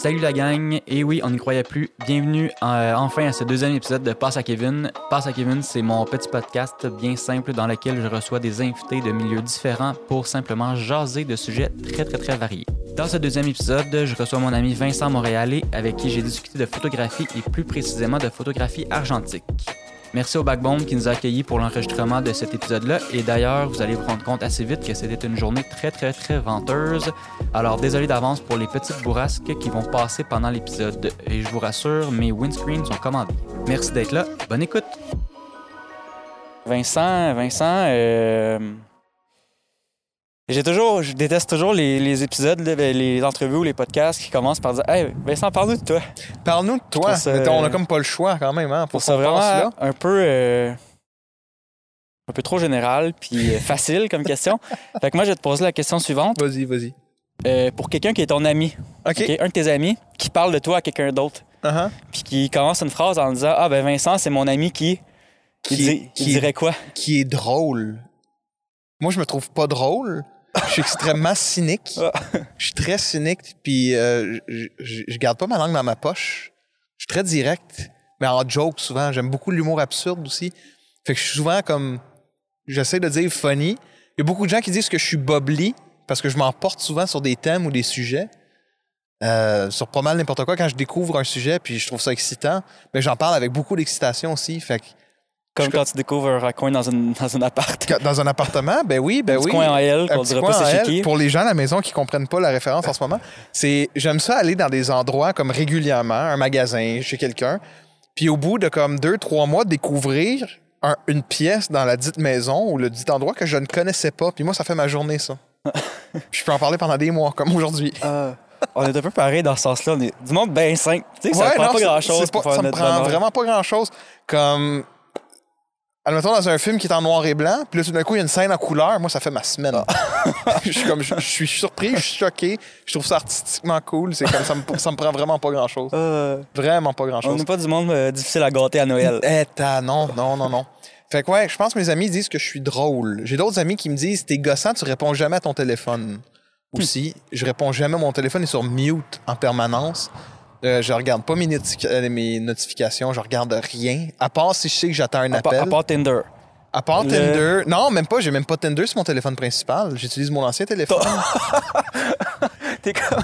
Salut la gang, et oui, on n'y croyait plus. Bienvenue euh, enfin à ce deuxième épisode de Passe à Kevin. Passe à Kevin, c'est mon petit podcast bien simple dans lequel je reçois des invités de milieux différents pour simplement jaser de sujets très très très variés. Dans ce deuxième épisode, je reçois mon ami Vincent Montréalais avec qui j'ai discuté de photographie et plus précisément de photographie argentique. Merci au Backbone qui nous a accueillis pour l'enregistrement de cet épisode-là. Et d'ailleurs, vous allez vous rendre compte assez vite que c'était une journée très, très, très venteuse. Alors, désolé d'avance pour les petites bourrasques qui vont passer pendant l'épisode. Et je vous rassure, mes windscreens sont commandés. Merci d'être là. Bonne écoute. Vincent, Vincent, euh, j'ai toujours, je déteste toujours les, les épisodes, ben, les entrevues ou les podcasts qui commencent par dire Hey, Vincent, parle-nous de toi. Parle-nous de toi. Ça- Mais on a comme pas le choix quand même, hein, pour ça vraiment là. un peu euh, un peu trop général puis euh, facile comme question. Fait que moi je vais te poser la question suivante Vas-y, vas-y. Euh, pour quelqu'un qui est ton ami, OK. ok, un de tes amis qui parle de toi à quelqu'un d'autre Uh-huh. puis qui commence une phrase en disant ah ben Vincent c'est mon ami qui Qui, il, dit- il dirait quoi qui est drôle. Moi, je me trouve pas drôle. Je suis extrêmement cynique. Ah. Je suis très cynique, puis euh, je, je, je garde pas ma langue dans ma poche. Je suis très direct, mais en joke souvent. J'aime beaucoup l'humour absurde aussi. Fait que je suis souvent comme... J'essaie de dire funny. Il y a beaucoup de gens qui disent que je suis bubbly parce que je m'emporte souvent sur des thèmes ou des sujets. Euh, sur pas mal n'importe quoi quand je découvre un sujet puis je trouve ça excitant mais j'en parle avec beaucoup d'excitation aussi fait que Comme quand tu découvres un raccoon dans une dans un appart. Dans un appartement, ben oui, ben un petit oui. coin en L Un qu'on petit dirait coin pas en c'est L. Pour les gens à la maison qui comprennent pas la référence en ce moment, c'est j'aime ça aller dans des endroits comme régulièrement, un magasin, chez quelqu'un, puis au bout de comme deux, trois mois, découvrir un- une pièce dans la dite maison ou le dit endroit que je ne connaissais pas. Puis moi, ça fait ma journée, ça. Puis je peux en parler pendant des mois, comme aujourd'hui. Ah, on est un peu pareil dans ce sens-là. On est du monde bien simple. Tu sais, ça Ouais, prend pas grand-chose Ça me notre prend vraiment pas grand-chose. Comme... Admettons, dans un film qui est en noir et blanc, puis là, tout d'un coup, il y a une scène en couleur. Moi, ça fait ma semaine. je, suis comme, je, je suis surpris, je suis choqué. Je trouve ça artistiquement cool. C'est comme ça me, ça me prend vraiment pas grand-chose. Euh, Vraiment pas on grand-chose. n'est pas du monde euh, difficile à gâter à Noël. Eh, non, non, non, non. Fait que ouais, je pense que mes amis disent que je suis drôle. J'ai d'autres amis qui me disent T'es gossant, tu réponds jamais à ton téléphone. Aussi, je réponds jamais. Mon téléphone est sur mute en permanence. Euh, je regarde pas mes, euh, mes notifications, je regarde rien. À part si je sais que j'attends un À appel. à part Tinder. À part Le- Tinder. Non, même pas. J'ai même pas Tinder sur mon téléphone principal. J'utilise mon ancien téléphone. T'es comme,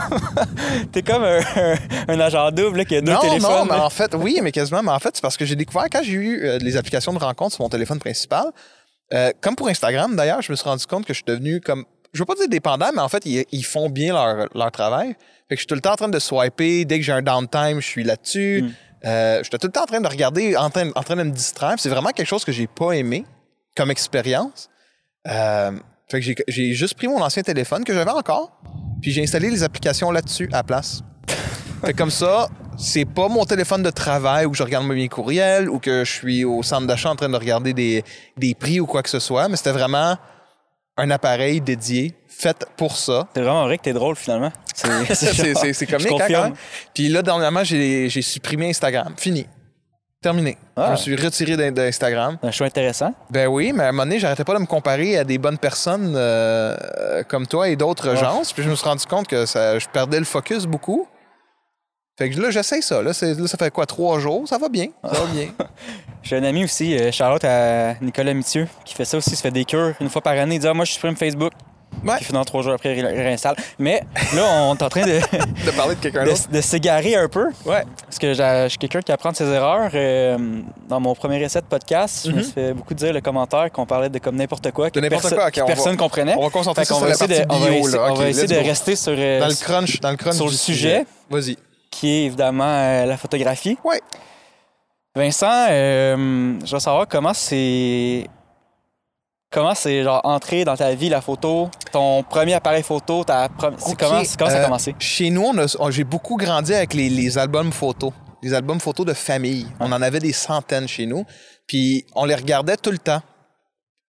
t'es comme un, agent double là, qui a deux non, téléphones. non, mais en fait, oui, mais quasiment. Mais en fait, c'est parce que j'ai découvert quand j'ai eu euh, les applications de rencontre sur mon téléphone principal. euh, comme pour Instagram, d'ailleurs, je me suis rendu compte que je suis devenu comme. Je veux pas dire dépendant, mais en fait, ils, ils font bien leur, leur travail. Fait que je suis tout le temps en train de swiper. Dès que j'ai un downtime, je suis là-dessus. Mm. Euh, je suis tout le temps en train de regarder, en train, en train de me distraire. C'est vraiment quelque chose que j'ai pas aimé comme expérience. Euh, fait que j'ai- j'ai juste pris mon ancien téléphone que j'avais encore, puis j'ai installé les applications là-dessus à la place. fait que comme ça, c'est pas mon téléphone de travail où je regarde mes courriels ou que je suis au centre d'achat en train de regarder des, des prix ou quoi que ce soit, mais c'était vraiment un appareil dédié, fait pour ça. C'est vraiment vrai que t'es drôle finalement. C'est, comique, hein, même. Puis là, dernièrement, j'ai supprimé Instagram. Fini. Terminé. Ah. Je me suis retiré d'In- d'Instagram. Un choix intéressant. Ben oui, mais à un moment donné, j'arrêtais pas de me comparer à des bonnes personnes euh, euh, comme toi et d'autres Ouais. gens. Puis je me suis rendu compte que ça, je perdais le focus beaucoup. Fait que là, j'essaie ça. Là, ça fait quoi, trois jours? Ça va bien. Ça va bien. J'ai un ami aussi, euh, Charlotte à Nicolas Mithieu, qui fait ça aussi, il se fait des cures une fois par année. Il dit ah, Moi, je supprime Facebook. Ouais. Puis finalement, trois jours après, il réinstalle. Mais là, on est en train de, De parler de quelqu'un d'autre. de, de s'égarer un peu. Ouais. Parce que je suis quelqu'un qui apprend de ses erreurs. Euh, dans mon premier essai de podcast, je me Mhm. suis fait beaucoup dire le commentaire qu'on parlait de comme n'importe quoi, que, De n'importe perso- quoi, ok, que on va- personne comprenait. On va concentrer sur va la essayer partie de, on va essayer, là. on Ok, va essayer let's de go. rester sur, euh, Dans le crunch, dans le crunch sur le sujet. Vas-y. Qui est évidemment euh, la photographie. Ouais. Vincent, euh, je veux savoir comment c'est. Comment c'est genre entré dans ta vie la photo, ton premier appareil photo, ta comment, ça a euh, commencé? Chez nous, on j'ai beaucoup grandi avec les, les albums photos. Les albums photos de famille. On en avait des centaines chez nous. Puis on les regardait tout le temps.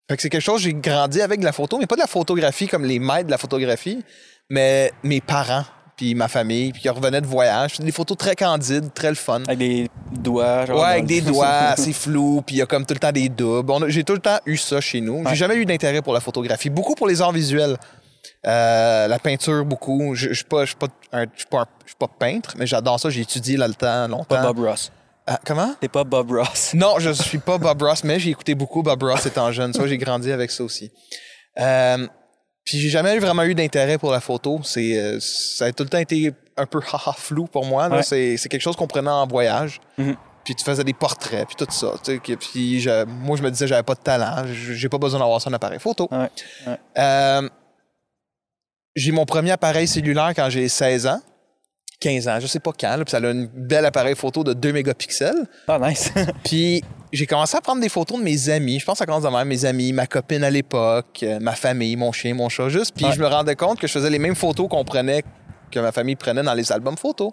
Fait que c'est quelque chose, j'ai grandi avec de la photo, mais pas de la photographie comme les maîtres de la photographie, mais mes parents, puis ma famille, puis qui revenaient de voyage. Des photos très candides, très le fun. Avec des doigts, genre. Ouais, avec des doigts, assez flou, puis il y a comme tout le temps des doubles. A- J'ai tout le temps eu ça chez nous. J'ai Ouais. jamais eu d'intérêt pour la photographie. Beaucoup pour les arts visuels. Euh, la peinture, beaucoup. Je ne suis pas, un- un- pas peintre, mais j'adore ça. J'ai étudié là le temps, longtemps. Pas Bob Ross. Ah, comment? T'es pas Bob Ross. Non, je suis pas Bob Ross, mais j'ai écouté beaucoup Bob Ross étant jeune. Ça, j'ai grandi avec ça aussi. Euh, puis j'ai jamais vraiment eu d'intérêt pour la photo. C'est, euh, ça a tout le temps été un peu haha flou pour moi. Ouais. C'est, c'est quelque chose qu'on prenait en voyage. Mhm. Puis tu faisais des portraits, puis tout ça. Puis je- moi, je me disais, j'avais pas de talent. J'ai pas besoin d'avoir ça en appareil photo. Ouais, ouais. Euh, j'ai mon premier appareil cellulaire quand j'ai 16 ans. 15 ans, je sais pas quand, là, puis ça a un bel appareil photo de 2 mégapixels. Ah, nice. Puis j'ai commencé à prendre des photos de mes amis. Je pense que ça commence de même. Mes amis, ma copine à l'époque, euh, ma famille, mon chien, mon chat, juste. Puis Ouais. je me rendais compte que je faisais les mêmes photos qu'on prenait, que ma famille prenait dans les albums photos.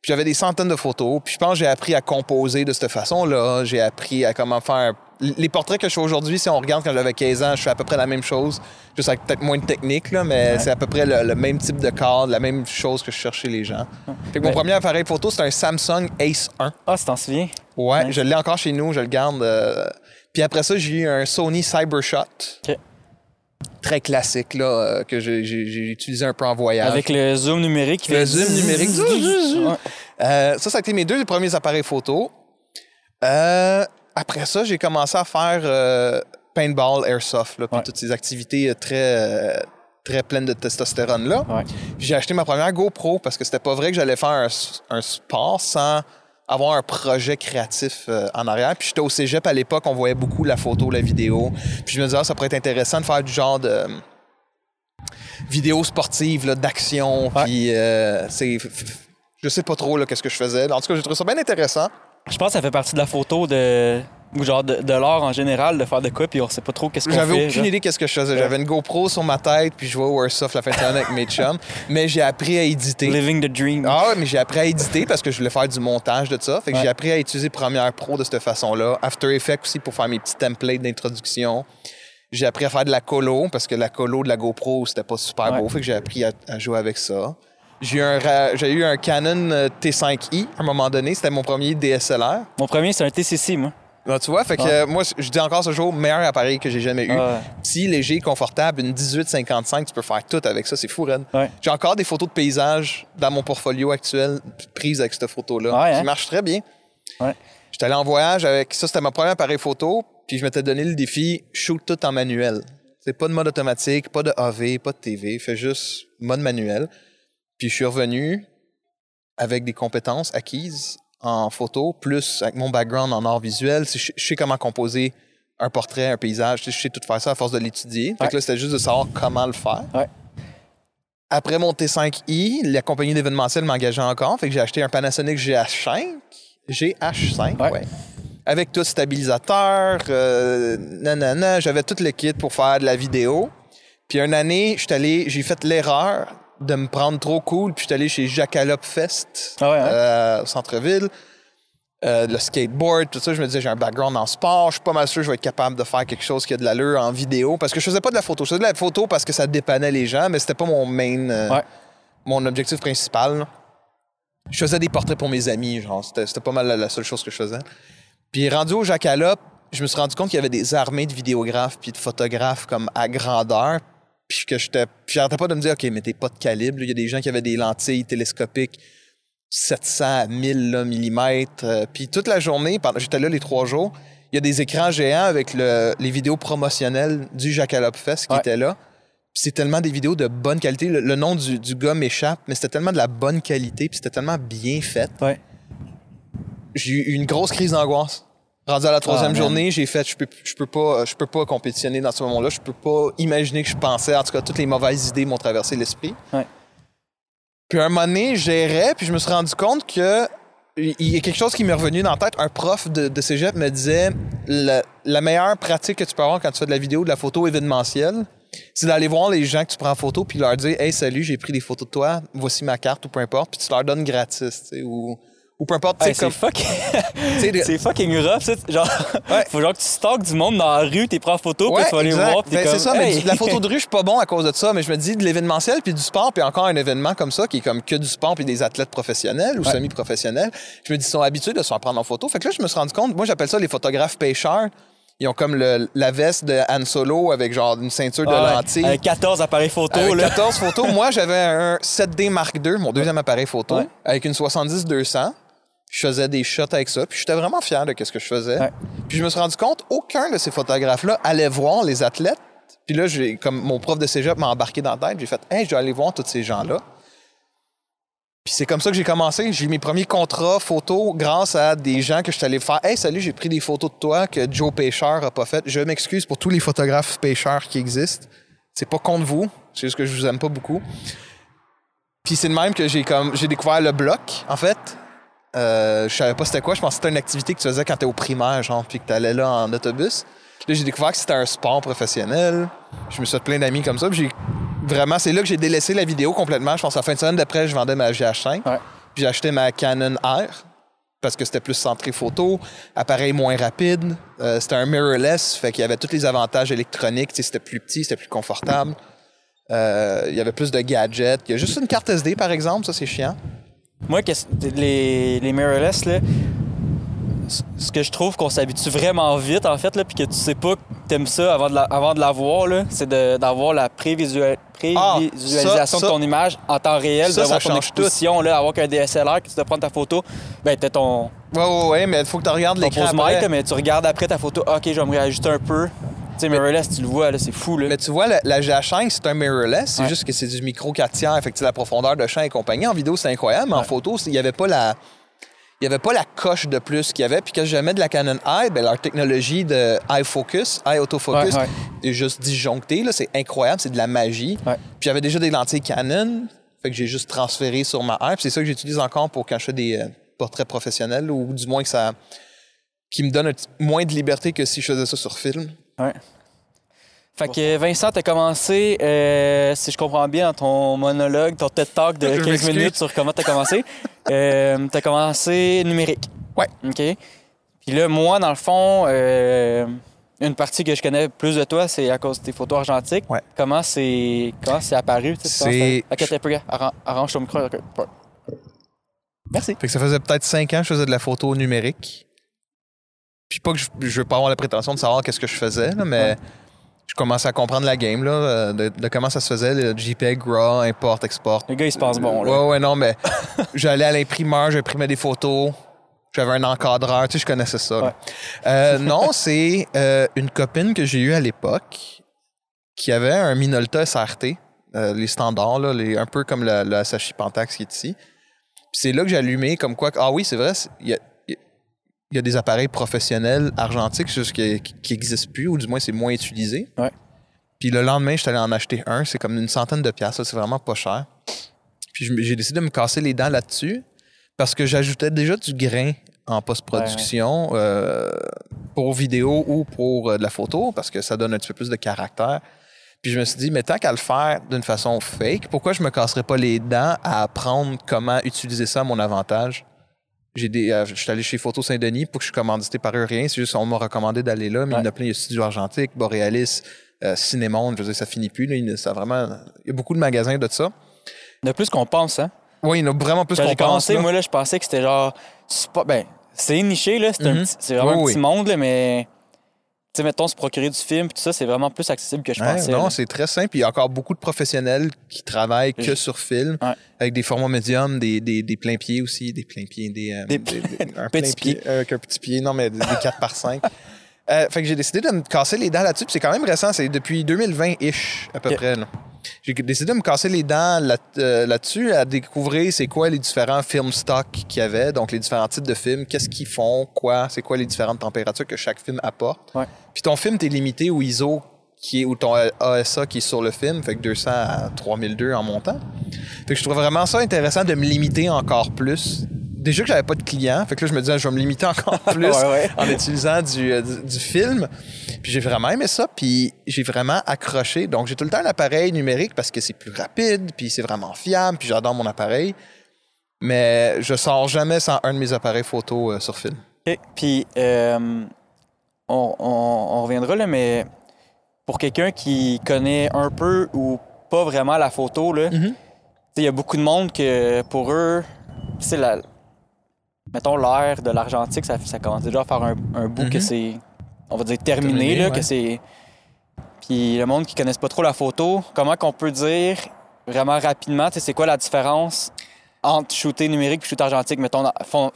Puis j'avais des centaines de photos. Puis je pense que j'ai appris à composer de cette façon-là. J'ai appris à comment faire. Les portraits que je fais aujourd'hui, si on regarde quand j'avais 15 ans, je fais à peu près la même chose. Juste avec peut-être moins de technique, là, mais Ouais. c'est à peu près le, le même type de cadre, la même chose que je cherchais les gens. Fait que mon Mais- premier appareil photo, c'est un Samsung Ace 1. Ah, tu t'en souviens? Ouais, Ouais. je l'ai encore chez nous, je le garde. euh, Puis après ça, j'ai eu un Sony Cybershot. OK. Très classique, là, euh, que j'ai- utilisé un peu en voyage. Avec le zoom numérique. Le zoom numérique. Ouais. Euh, ça, ça a été mes deux premiers appareils photo. Euh, après ça, j'ai commencé à faire euh, paintball, airsoft, là, puis Ouais. toutes ces activités euh, très, euh, très pleines de testostérone là. Ouais. J'ai acheté ma première GoPro parce que c'était pas vrai que j'allais faire un, un sport sans avoir un projet créatif euh, en arrière. Puis j'étais au cégep à l'époque, on voyait beaucoup la photo, la vidéo. Puis je me disais, ah, ça pourrait être intéressant de faire du genre de vidéo sportive, d'action. Ouais. Puis c'est. Je sais pas trop qu'est-ce que je faisais. En tout cas, j'ai trouvé ça bien intéressant. Je pense que ça fait partie de la photo de. Ou genre de, de l'art en général, de faire de quoi, puis on sait pas trop qu'est-ce qu'on fait. J'avais aucune là. idée qu'est-ce que je faisais. J'avais une GoPro sur ma tête, puis je jouais au Airsoft la fin de semaine avec mes chums. Mais j'ai appris à éditer. Living the dream. Ah mais j'ai appris à éditer parce que je voulais faire du montage de ça. Fait que Ouais. j'ai appris à utiliser Premiere Pro de cette façon-là. After Effects aussi pour faire mes petits templates d'introduction. J'ai appris à faire de la colo parce que la colo de la GoPro, c'était pas super Ouais. beau. Fait que j'ai appris à, à jouer avec ça. J'ai eu un, j'ai eu un Canon euh, T5i à un moment donné. C'était mon premier DSLR. Mon premier, c'est un TCC, moi. Ah, tu vois, fait que Ouais. euh, moi, je dis encore ce jour, meilleur appareil que j'ai jamais eu. Ah, Petit, léger, confortable, une 1855, tu peux faire tout avec ça, c'est fou, Red. ouais. J'ai encore des photos de paysages dans mon portfolio actuel prises avec cette photo-là. Ouais, hein? Qui marche très bien. Ouais. J'étais allé en voyage avec ça, c'était ma première appareil photo, puis je m'étais donné le défi shoot tout en manuel. C'est pas de mode automatique, pas de AV, pas de TV, fais juste mode manuel. Puis je suis revenu avec des compétences acquises en photo, plus avec mon background en art visuel. Je, je sais comment composer un portrait, un paysage. Je sais- tout faire ça à force de l'étudier. Fait Ouais. que là, c'était juste de savoir comment le faire. Ouais. Après mon T5i, la compagnie d'événementiel m'engageait encore. Fait que j'ai acheté un Panasonic GH5. GH5, Ouais. ouais. Avec tout stabilisateur, euh, nanana. J'avais tout le kit pour faire de la vidéo. Puis une année, j'étais allé, j'ai fait l'erreur de me prendre trop cool. Puis j'étais allé chez Jackalope Fest Ah ouais, hein? euh, au centre-ville. Euh, le skateboard, tout ça, je me disais, j'ai un background en sport, je suis pas mal sûr que je vais être capable de faire quelque chose qui a de l'allure en vidéo. Parce que je faisais pas de la photo. Je faisais de la photo parce que ça dépannait les gens, mais c'était pas mon main, euh, Ouais. mon objectif principal. là. Je faisais des portraits pour mes amis, genre, c'était c'était pas mal la, la seule chose que je faisais. Puis rendu au Jackalope, je me suis rendu compte qu'il y avait des armées de vidéographes puis de photographes comme à grandeur. Puis que j'étais. Pas de me dire, OK, mais t'es pas de calibre. Il y a des gens qui avaient des lentilles télescopiques 700 à 1000 là, millimètres. Euh, puis toute la journée, j'étais là les trois jours, il y a des écrans géants avec le- les vidéos promotionnelles du Jackalope Fest qui Ouais. étaient là. C'est tellement des vidéos de bonne qualité. Le, le nom du, du gars m'échappe, mais c'était tellement de la bonne qualité, puis c'était tellement bien fait. Ouais. J'ai eu une grosse crise d'angoisse. Rendu à la troisième Ah, journée, j'ai fait, je peux, je peux pas, je peux pas compétitionner dans ce moment-là. Je peux pas imaginer que je pensais. En tout cas, toutes les mauvaises idées m'ont traversé l'esprit. Ouais. Puis un moment donné, j'errais, puis je me suis rendu compte que il y a quelque chose qui m'est revenu dans la tête. Un prof de, de cégep me disait la, la meilleure pratique que tu peux avoir quand tu fais de la vidéo, de la photo événementielle, c'est d'aller voir les gens que tu prends en photo puis leur dire Hey, salut, j'ai pris des photos de toi, voici ma carte ou peu importe, puis tu leur donnes gratis, tu sais, ou, ou peu importe. Hey, c'est comme- fuck... de- fucking rough, ça. Genre, Ouais. faut genre que tu stalks du monde dans la rue, t'es prends en photo, puis tu vas les exact. voir, puis t'es Ben, comme... c'est ça, mais hey. la photo de rue, je suis pas bon à cause de ça, mais je me dis de l'événementiel puis du sport, puis encore un événement comme ça qui est comme que du sport puis des athlètes professionnels ou Ouais. semi-professionnels. Je me dis ils sont habitués de se faire prendre en photo. Fait que là, je me suis rendu compte, moi j'appelle ça les photographes pêcheurs. Ils ont comme le- la veste de Han Solo avec genre une ceinture de Ouais, lentilles. Avec 14 appareils photo, Avec là. 14 photos. Moi, j'avais un 7D Mark II, mon deuxième appareil photo, Ouais. avec une 70-200. Je faisais des shots avec ça, puis j'étais vraiment fier de ce que je faisais. Ouais. Puis je me suis rendu compte, aucun de ces photographes-là allait voir les athlètes. Puis là, j'ai, comme mon prof de cégep m'a embarqué dans la tête, j'ai fait « Hey, je dois aller voir tous ces gens-là. » Puis c'est comme ça que j'ai commencé. J'ai eu mes premiers contrats photos grâce à des gens que je suis allé faire. Hey, salut, j'ai pris des photos de toi que Joe Pêcheur a pas faites. Je m'excuse pour tous les photographes pêcheurs qui existent. C'est pas contre vous. C'est juste que je vous aime pas beaucoup. Puis c'est de même que j'ai comme j'ai découvert le bloc, en fait. Euh, je savais pas c'était quoi. Je pensais que c'était une activité que tu faisais quand t'es au primaire, genre, puis que t'allais là en autobus. Là, j'ai découvert que c'était un sport professionnel. Je me suis fait plein d'amis comme ça. Puis j'ai vraiment, c'est là que j'ai délaissé la vidéo complètement. Je pense à la fin de semaine d'après, je vendais ma GH5. Ouais. Puis j'ai acheté ma Canon R parce que c'était plus centré photo, appareil moins rapide. Euh, c'était un mirrorless, fait qu'il y avait tous les avantages électroniques. C'était plus petit, c'était plus confortable. Euh, il y avait plus de gadgets. Il y a juste une carte SD, par exemple, ça c'est chiant. Moi, les, les mirrorless, là, ce que je trouve qu'on s'habitue vraiment vite, en fait, là, puis que tu sais pas que t'aimes ça avant de la, avant de la voir, là, c'est d'avoir la prévisual- Ah, prévisualisation ça, de ton image en temps réel, ça, de voir ton exposition, là, avoir qu'un DSLR, que tu dois prendre ta photo, ben t'as ton, Ouais, ouais, ouais, mais il faut que tu regardes l'écran après. mais tu regardes après ta photo, ok, je vais me réajuster un peu. Sais, mirrorless, tu le vois, là, c'est fou, là. Mais tu vois, la, la GH5, c'est un mirrorless. C'est Ouais. juste que c'est du micro 4 tiers. Fait que la profondeur de champ et compagnie. En vidéo, c'est incroyable, mais en photo, il n'y avait pas la. Il avait pas la coche de plus qu'il y avait. Puis quand je mets de la Canon Eye, ben, leur technologie de eye focus, eye autofocus, est juste disjonctée. C'est incroyable, c'est de la magie. Puis j'avais déjà des lentilles Canon. Fait que j'ai juste transféré sur ma Eye. C'est ça que j'utilise encore pour quand je fais des euh, portraits professionnels ou du moins que ça. qui me donne un moins de liberté que si je faisais ça sur film. Ouais. Fait que Vincent, t'as commencé, euh, si je comprends bien, dans ton monologue, ton TED Talk de Je 15 m'excuse. minutes sur comment t'as commencé. euh, t'as commencé numérique. Ouais. OK. Puis là, moi, dans le fond, euh, une partie que je connais plus de toi, c'est à cause de tes photos argentiques. Ouais. Comment c'est comment c'est apparu? C'est- Ok, t'es peu, arran- arrange ton micro. Merci. Fait que ça faisait peut-être cinq ans que je faisais de la photo numérique. Puis pas que je, je veux pas avoir la prétention de savoir qu'est-ce que je faisais, là, mais Ouais. je commençais à comprendre la game, là, euh, de, de comment ça se faisait, le JPEG, RAW, import, export. Le gars, il se passe bon, là. Ouais, ouais, non, mais j'allais à l'imprimeur, j'imprimais des photos. J'avais un encadreur, tu sais, je connaissais ça. Ouais. Euh, non, c'est euh, une copine que j'ai eue à l'époque qui avait un Minolta SRT, euh, les standards, là, les, un peu comme le, le Asahi Pentax qui est ici. Puis c'est là que j'ai allumé comme quoi, ah oui, c'est vrai, il y a, il y a des appareils professionnels argentiques qui n'existent plus, ou du moins c'est moins utilisé. Ouais. Puis le lendemain, je suis allé en acheter un, c'est comme une centaine de piastres, ça, c'est vraiment pas cher. Puis j'ai décidé de me casser les dents là-dessus parce que j'ajoutais déjà du grain en post-production euh, pour vidéo ou pour euh, de la photo parce que ça donne un petit peu plus de caractère. Puis je me suis dit, mais tant qu'à le faire d'une façon fake, pourquoi je me casserais pas les dents à apprendre comment utiliser ça à mon avantage? J'ai des, euh, je suis allé chez Photo Saint-Denis pour que je suis commandité par eux rien. C'est juste qu'on m'a recommandé d'aller là, mais il y en a plein. Il y a Studio Argentique, Borealis, euh, Cinémonde. Je veux dire, ça finit plus. Là. Il, y a- ça a vraiment, il y a beaucoup de magasins de ça. De plus qu'on pense, hein. Oui, il y en a vraiment plus qu'on pense. commencé, là. moi, là, je pensais que c'était genre. Ben, c'est niché, là. C'est Mhm. vraiment Oui, un oui. petit monde, là, mais. Tu sais, mettons, se procurer du film, tout ça, c'est vraiment plus accessible que je Ouais, pensais. non, c'est très simple. Il y a encore beaucoup de professionnels qui travaillent que Je- sur film, Ouais. avec des formats médiums, des, des, des pleins pieds aussi, des pleins pieds, des, euh, Des- un petits plein pied, euh, avec un petit pied, non, mais des, des 4 par 5. Euh, fait que j'ai décidé de me casser les dents là-dessus. puis C'est quand même récent, c'est depuis 2020-ish, à peu près. là. J'ai décidé de me casser les dents là- euh, là-dessus, à découvrir c'est quoi les différents films stock qu'il y avait, donc les différents types de films, qu'est-ce qu'ils font, quoi, c'est quoi les différentes températures que chaque film apporte. Ouais. Puis ton film, t'es limité au ISO qui est, ou ton ASA qui est sur le film, fait que 200 à 3002 en montant. Fait que je trouve vraiment ça intéressant de me limiter encore plus. Déjà que j'avais pas de clients, fait que là je me disais je vais me limiter encore plus Ouais, ouais. en utilisant du, euh, du, du film. Puis j'ai vraiment aimé ça, puis j'ai vraiment accroché. Donc j'ai tout le temps un appareil numérique parce que c'est plus rapide, puis c'est vraiment fiable, puis j'adore mon appareil. Mais je sors jamais sans un de mes appareils photo euh, sur film. Puis, euh, on, on- on reviendra là, mais pour quelqu'un qui connaît un peu ou pas vraiment la photo, là, Mhm. il y a beaucoup de monde que pour eux, c'est la. Mettons l'ère de l'argentique, ça, ça commence déjà à faire un, un bout Mhm. que c'est on va dire, terminé, Terminé, là, ouais. que c'est... Puis le monde qui connaisse pas trop la photo, comment qu'on peut dire vraiment rapidement, c'est quoi la différence entre shooter numérique et shooter argentique, mettons,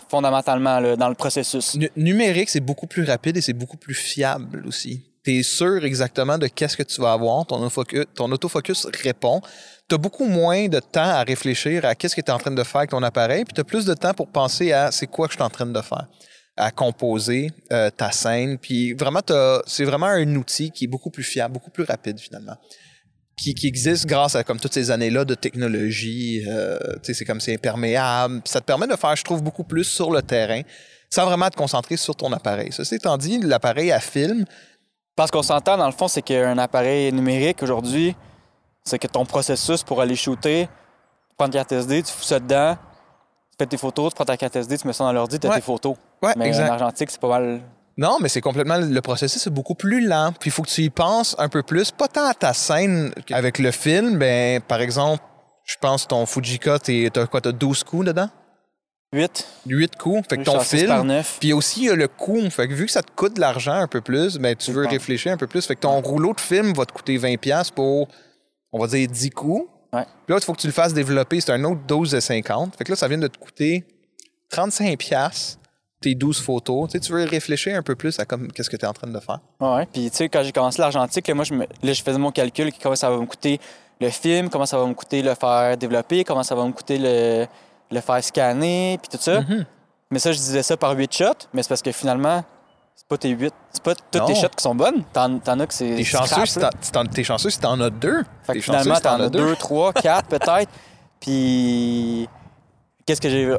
fondamentalement, là, dans le processus? Nu- numérique, c'est beaucoup plus rapide et c'est beaucoup plus fiable aussi. Tu es sûr exactement de qu'est-ce que tu vas avoir. Ton autofocus, ton autofocus répond. Tu as beaucoup moins de temps à réfléchir à qu'est-ce que tu es en train de faire avec ton appareil, puis tu as plus de temps pour penser à c'est quoi que je suis en train de faire, à composer euh, ta scène. Puis vraiment, c'est vraiment un outil qui est beaucoup plus fiable, beaucoup plus rapide finalement. Qui, qui existe grâce à comme toutes ces années-là de technologie. euh, c'est comme c'est imperméable. Ça te permet de faire, je trouve, beaucoup plus sur le terrain sans vraiment te concentrer sur ton appareil. Ceci étant dit, l'appareil à film, Parce qu'on s'entend, dans le fond, c'est qu'un appareil numérique aujourd'hui, c'est que ton processus pour aller shooter, tu prends une carte SD, tu fous ça dedans, tu fais tes photos, tu prends ta carte SD, tu mets ça dans l'ordi, tu as Ouais. tes photos. ouais, Mais exact. en argentique, c'est pas mal. Non, mais c'est complètement le processus est beaucoup plus lent. Puis il faut que tu y penses un peu plus, pas tant à ta scène avec le film. Ben, par exemple, je pense ton Fujika, t'as quoi, t'as 12 coups dedans? 8. 8 coups. Fait que ton film. 9. Puis aussi, il y a le coût. Fait que vu que ça te coûte de l'argent un peu plus, ben, tu veux réfléchir un peu plus. Fait que ton rouleau de film va te coûter 20$ pour, on va dire, 10 coups. Ouais. Puis là, il faut que tu le fasses développer. C'est un autre dose de 50. Fait que là, ça vient de te coûter 35$ tes 12 photos. Tu sais, tu veux réfléchir un peu plus à comme qu'est-ce que tu es en train de faire. Ouais. Puis, tu sais, quand j'ai commencé l'argentique, là, moi, je, me- là, je faisais mon calcul, comment ça va me coûter le film, comment ça va me coûter le faire développer, comment ça va me coûter le, le faire scanner, puis tout ça. Mhm. Mais ça, je disais ça par 8 shots, mais c'est parce que finalement, c'est pas tes 8, c'est pas toutes Non. tes shots qui sont bonnes. T'en, t'en as que c'est. T'es chanceux, si t'en- t'es chanceux si t'en as deux. Fait que finalement, si t'en as deux, trois, quatre peut-être. Puis, qu'est-ce que j'ai.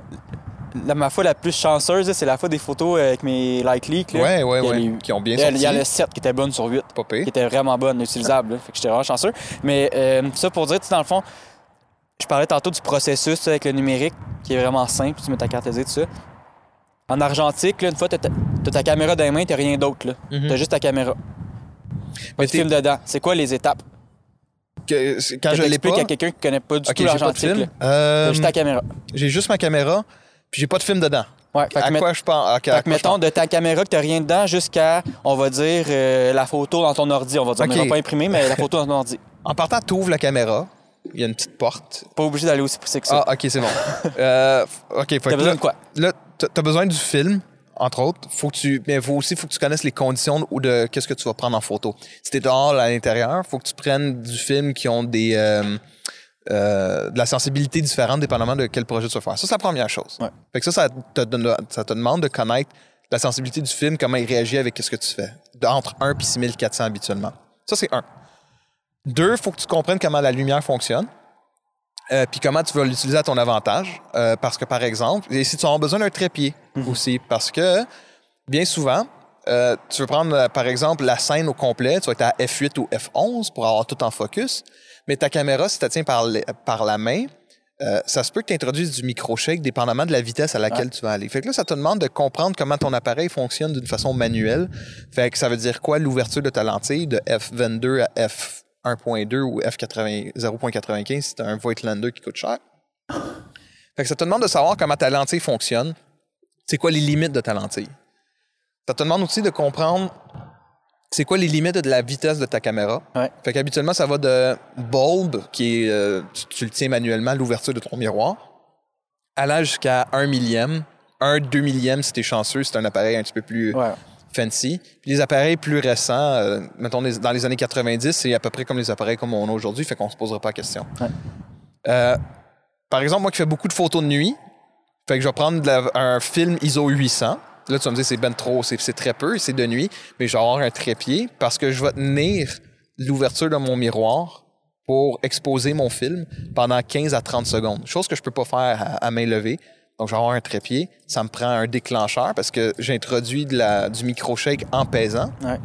La, ma fois la plus chanceuse, c'est la fois des photos avec mes Light Leak. Là. Ouais, ouais, ouais. les- Qui ont bien Il y a, il y a sorti. le 7 qui était bonne sur 8, Pas pire. qui était vraiment bonne, utilisable. là. Fait que j'étais vraiment chanceux. Mais euh, ça pour dire, tu dans le fond, je parlais tantôt du processus avec le numérique, qui est vraiment simple. Tu mets ta carte SD, tout ça. En argentique, là, une fois, t'as ta, caméra dans les mains, t'as rien d'autre. là. Mhm. T'as juste ta caméra. Mais Tu t'es- filmes dedans. C'est quoi les étapes? que- quand je l'ai pas? à quelqu'un qui connaît pas du tout j'ai pas de l'argentique. film. Euh, T'as juste ta caméra. J'ai juste ma caméra, puis j'ai pas de film dedans. Ouais, fait que à met- quoi je pense? Ok, à Fait que mettons, pense? de ta caméra que t'as rien dedans jusqu'à, on va dire, euh, la photo dans ton ordi. On va dire, Ok. on va pas imprimer, mais la photo dans ton ordi. En partant, tu ouvres la caméra. Il y a une petite porte. Pas obligé d'aller aussi poussé que ça. Ah, ok, c'est bon. euh, ok, fait que T'as besoin là, de quoi? là, t'as t'as besoin du film, entre autres. Faut que tu, mais faut aussi, faut que tu connaisses les conditions ou de qu'est-ce que tu vas prendre en photo. Si t'es dehors à l'intérieur, faut que tu prennes du film qui ont des euh, euh, de la sensibilité différente dépendamment de quel projet tu vas faire. Ça, c'est la première chose. Ouais. Fait que ça, ça te, donne- ça te demande de connaître la sensibilité du film, comment il réagit avec ce que tu fais. Entre 1 et 6400 habituellement. Ça, c'est un. Deux, il faut que tu comprennes comment la lumière fonctionne. Euh, puis comment tu vas l'utiliser à ton avantage? Euh, parce que, par exemple, et si tu as besoin d'un trépied aussi, parce que bien souvent, euh, tu veux prendre, euh, par exemple, la scène au complet, tu vas être à F8 ou F11 pour avoir tout en focus, mais ta caméra, si tu la tiens par, la main, euh, ça se peut que tu introduises du micro-shake dépendamment de la vitesse à laquelle tu vas aller. Fait que là, ça te demande de comprendre comment ton appareil fonctionne d'une façon manuelle. Fait que ça veut dire quoi l'ouverture de ta lentille de F22 à F1.2 ou F80 0.95 si tu un Voigtlander qui coûte cher. Fait que ça te demande de savoir comment ta lentille fonctionne. C'est quoi les limites de ta lentille? Ça te demande aussi de comprendre c'est quoi les limites de la vitesse de ta caméra. Ouais. Fait qu'habituellement, ça va de bulb, qui est, euh, tu, tu le tiens manuellement, l'ouverture de ton miroir, allant jusqu'à 1 millième. 1, 2 millième si t'es chanceux, c'est un appareil un petit peu plus Ouais. Fancy. Puis les appareils plus récents, euh, mettons les- dans les années 90, c'est à peu près comme les appareils comme on a aujourd'hui, fait qu'on se posera pas la question. Ouais. Euh, par exemple, moi qui fais beaucoup de photos de nuit, fait que je vais prendre la- un film ISO 800. Là, tu vas me dire c'est ben trop, c'est c'est très peu, c'est de nuit, mais je vais avoir un trépied parce que je vais tenir l'ouverture de mon miroir pour exposer mon film pendant 15 à 30 secondes. Chose que je peux pas faire à, à main levée. Donc, je vais avoir un trépied. Ça me prend un déclencheur parce que j'introduis de la- du micro-shake en pesant. Ouais.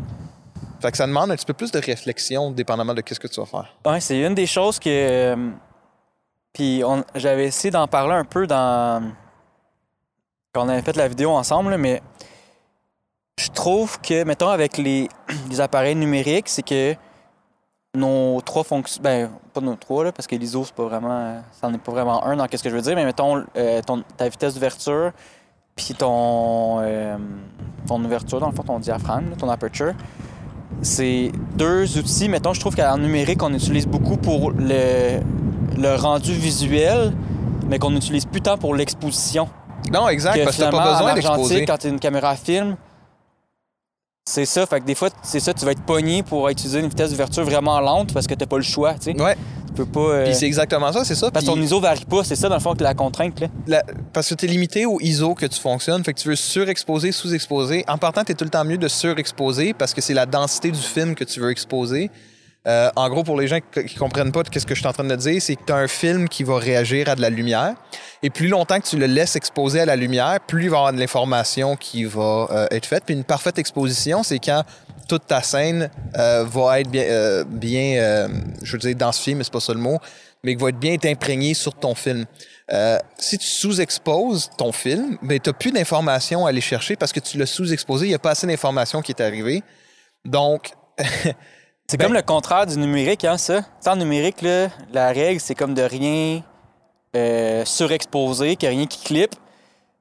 Fait que ça demande un petit peu plus de réflexion dépendamment de qu'est-ce que tu vas faire. Ouais, c'est une des choses que. euh, Puis j'avais essayé d'en parler un peu dans. Quand on avait fait la vidéo ensemble, là, mais je trouve que, mettons, avec les, les appareils numériques, c'est que nos trois fonctions. Ben, pas nos trois, là, parce que l'ISO, c'est pas vraiment. Ça n'en est pas vraiment un dans qu'est-ce que je veux dire, mais mettons, euh, ton- ta vitesse d'ouverture, puis ton, euh, ton ouverture, dans le fond, ton diaphragme, ton aperture. C'est deux outils, mettons, je trouve qu'en numérique, on utilise beaucoup pour le, le rendu visuel, mais qu'on utilise plus tant pour l'exposition. Non, exact, Que parce que t'as pas besoin d'exposer. quand tu une caméra à film, c'est ça. Fait que des fois, c'est ça, tu vas être pogné pour utiliser une vitesse d'ouverture vraiment lente parce que t'as pas le choix, tu sais. Ouais, Tu peux pas... euh, puis c'est exactement ça, c'est ça. Parce que ton ISO varie pas, c'est ça, dans le fond, que la contrainte, là. la- parce que t'es limité au ISO que tu fonctionnes, fait que tu veux surexposer, sous-exposer. En partant, t'es tout le temps mieux de surexposer parce que c'est la densité du film que tu veux exposer. Euh, en gros, pour les gens qui, comprennent pas qu'est-ce que je suis en train de dire, c'est que tu as un film qui va réagir à de la lumière. Et plus longtemps que tu le laisses exposer à la lumière, plus il va y avoir de l'information qui va euh, être faite. Puis une parfaite exposition, c'est quand toute ta scène euh, va être bien, bien je veux dire densifiée, mais c'est pas ça le mot, mais qui va être bien imprégnée sur ton film. Si tu sous-exposes ton film, ben, tu n'as plus d'informations à aller chercher parce que tu l'as sous-exposé, il n'y a pas assez d'informations qui est arrivée. Donc, C'est Ben- comme le contraire du numérique, hein, ça. En numérique, là, la règle, c'est comme de rien euh, surexposer, qu'il n'y a rien qui clip.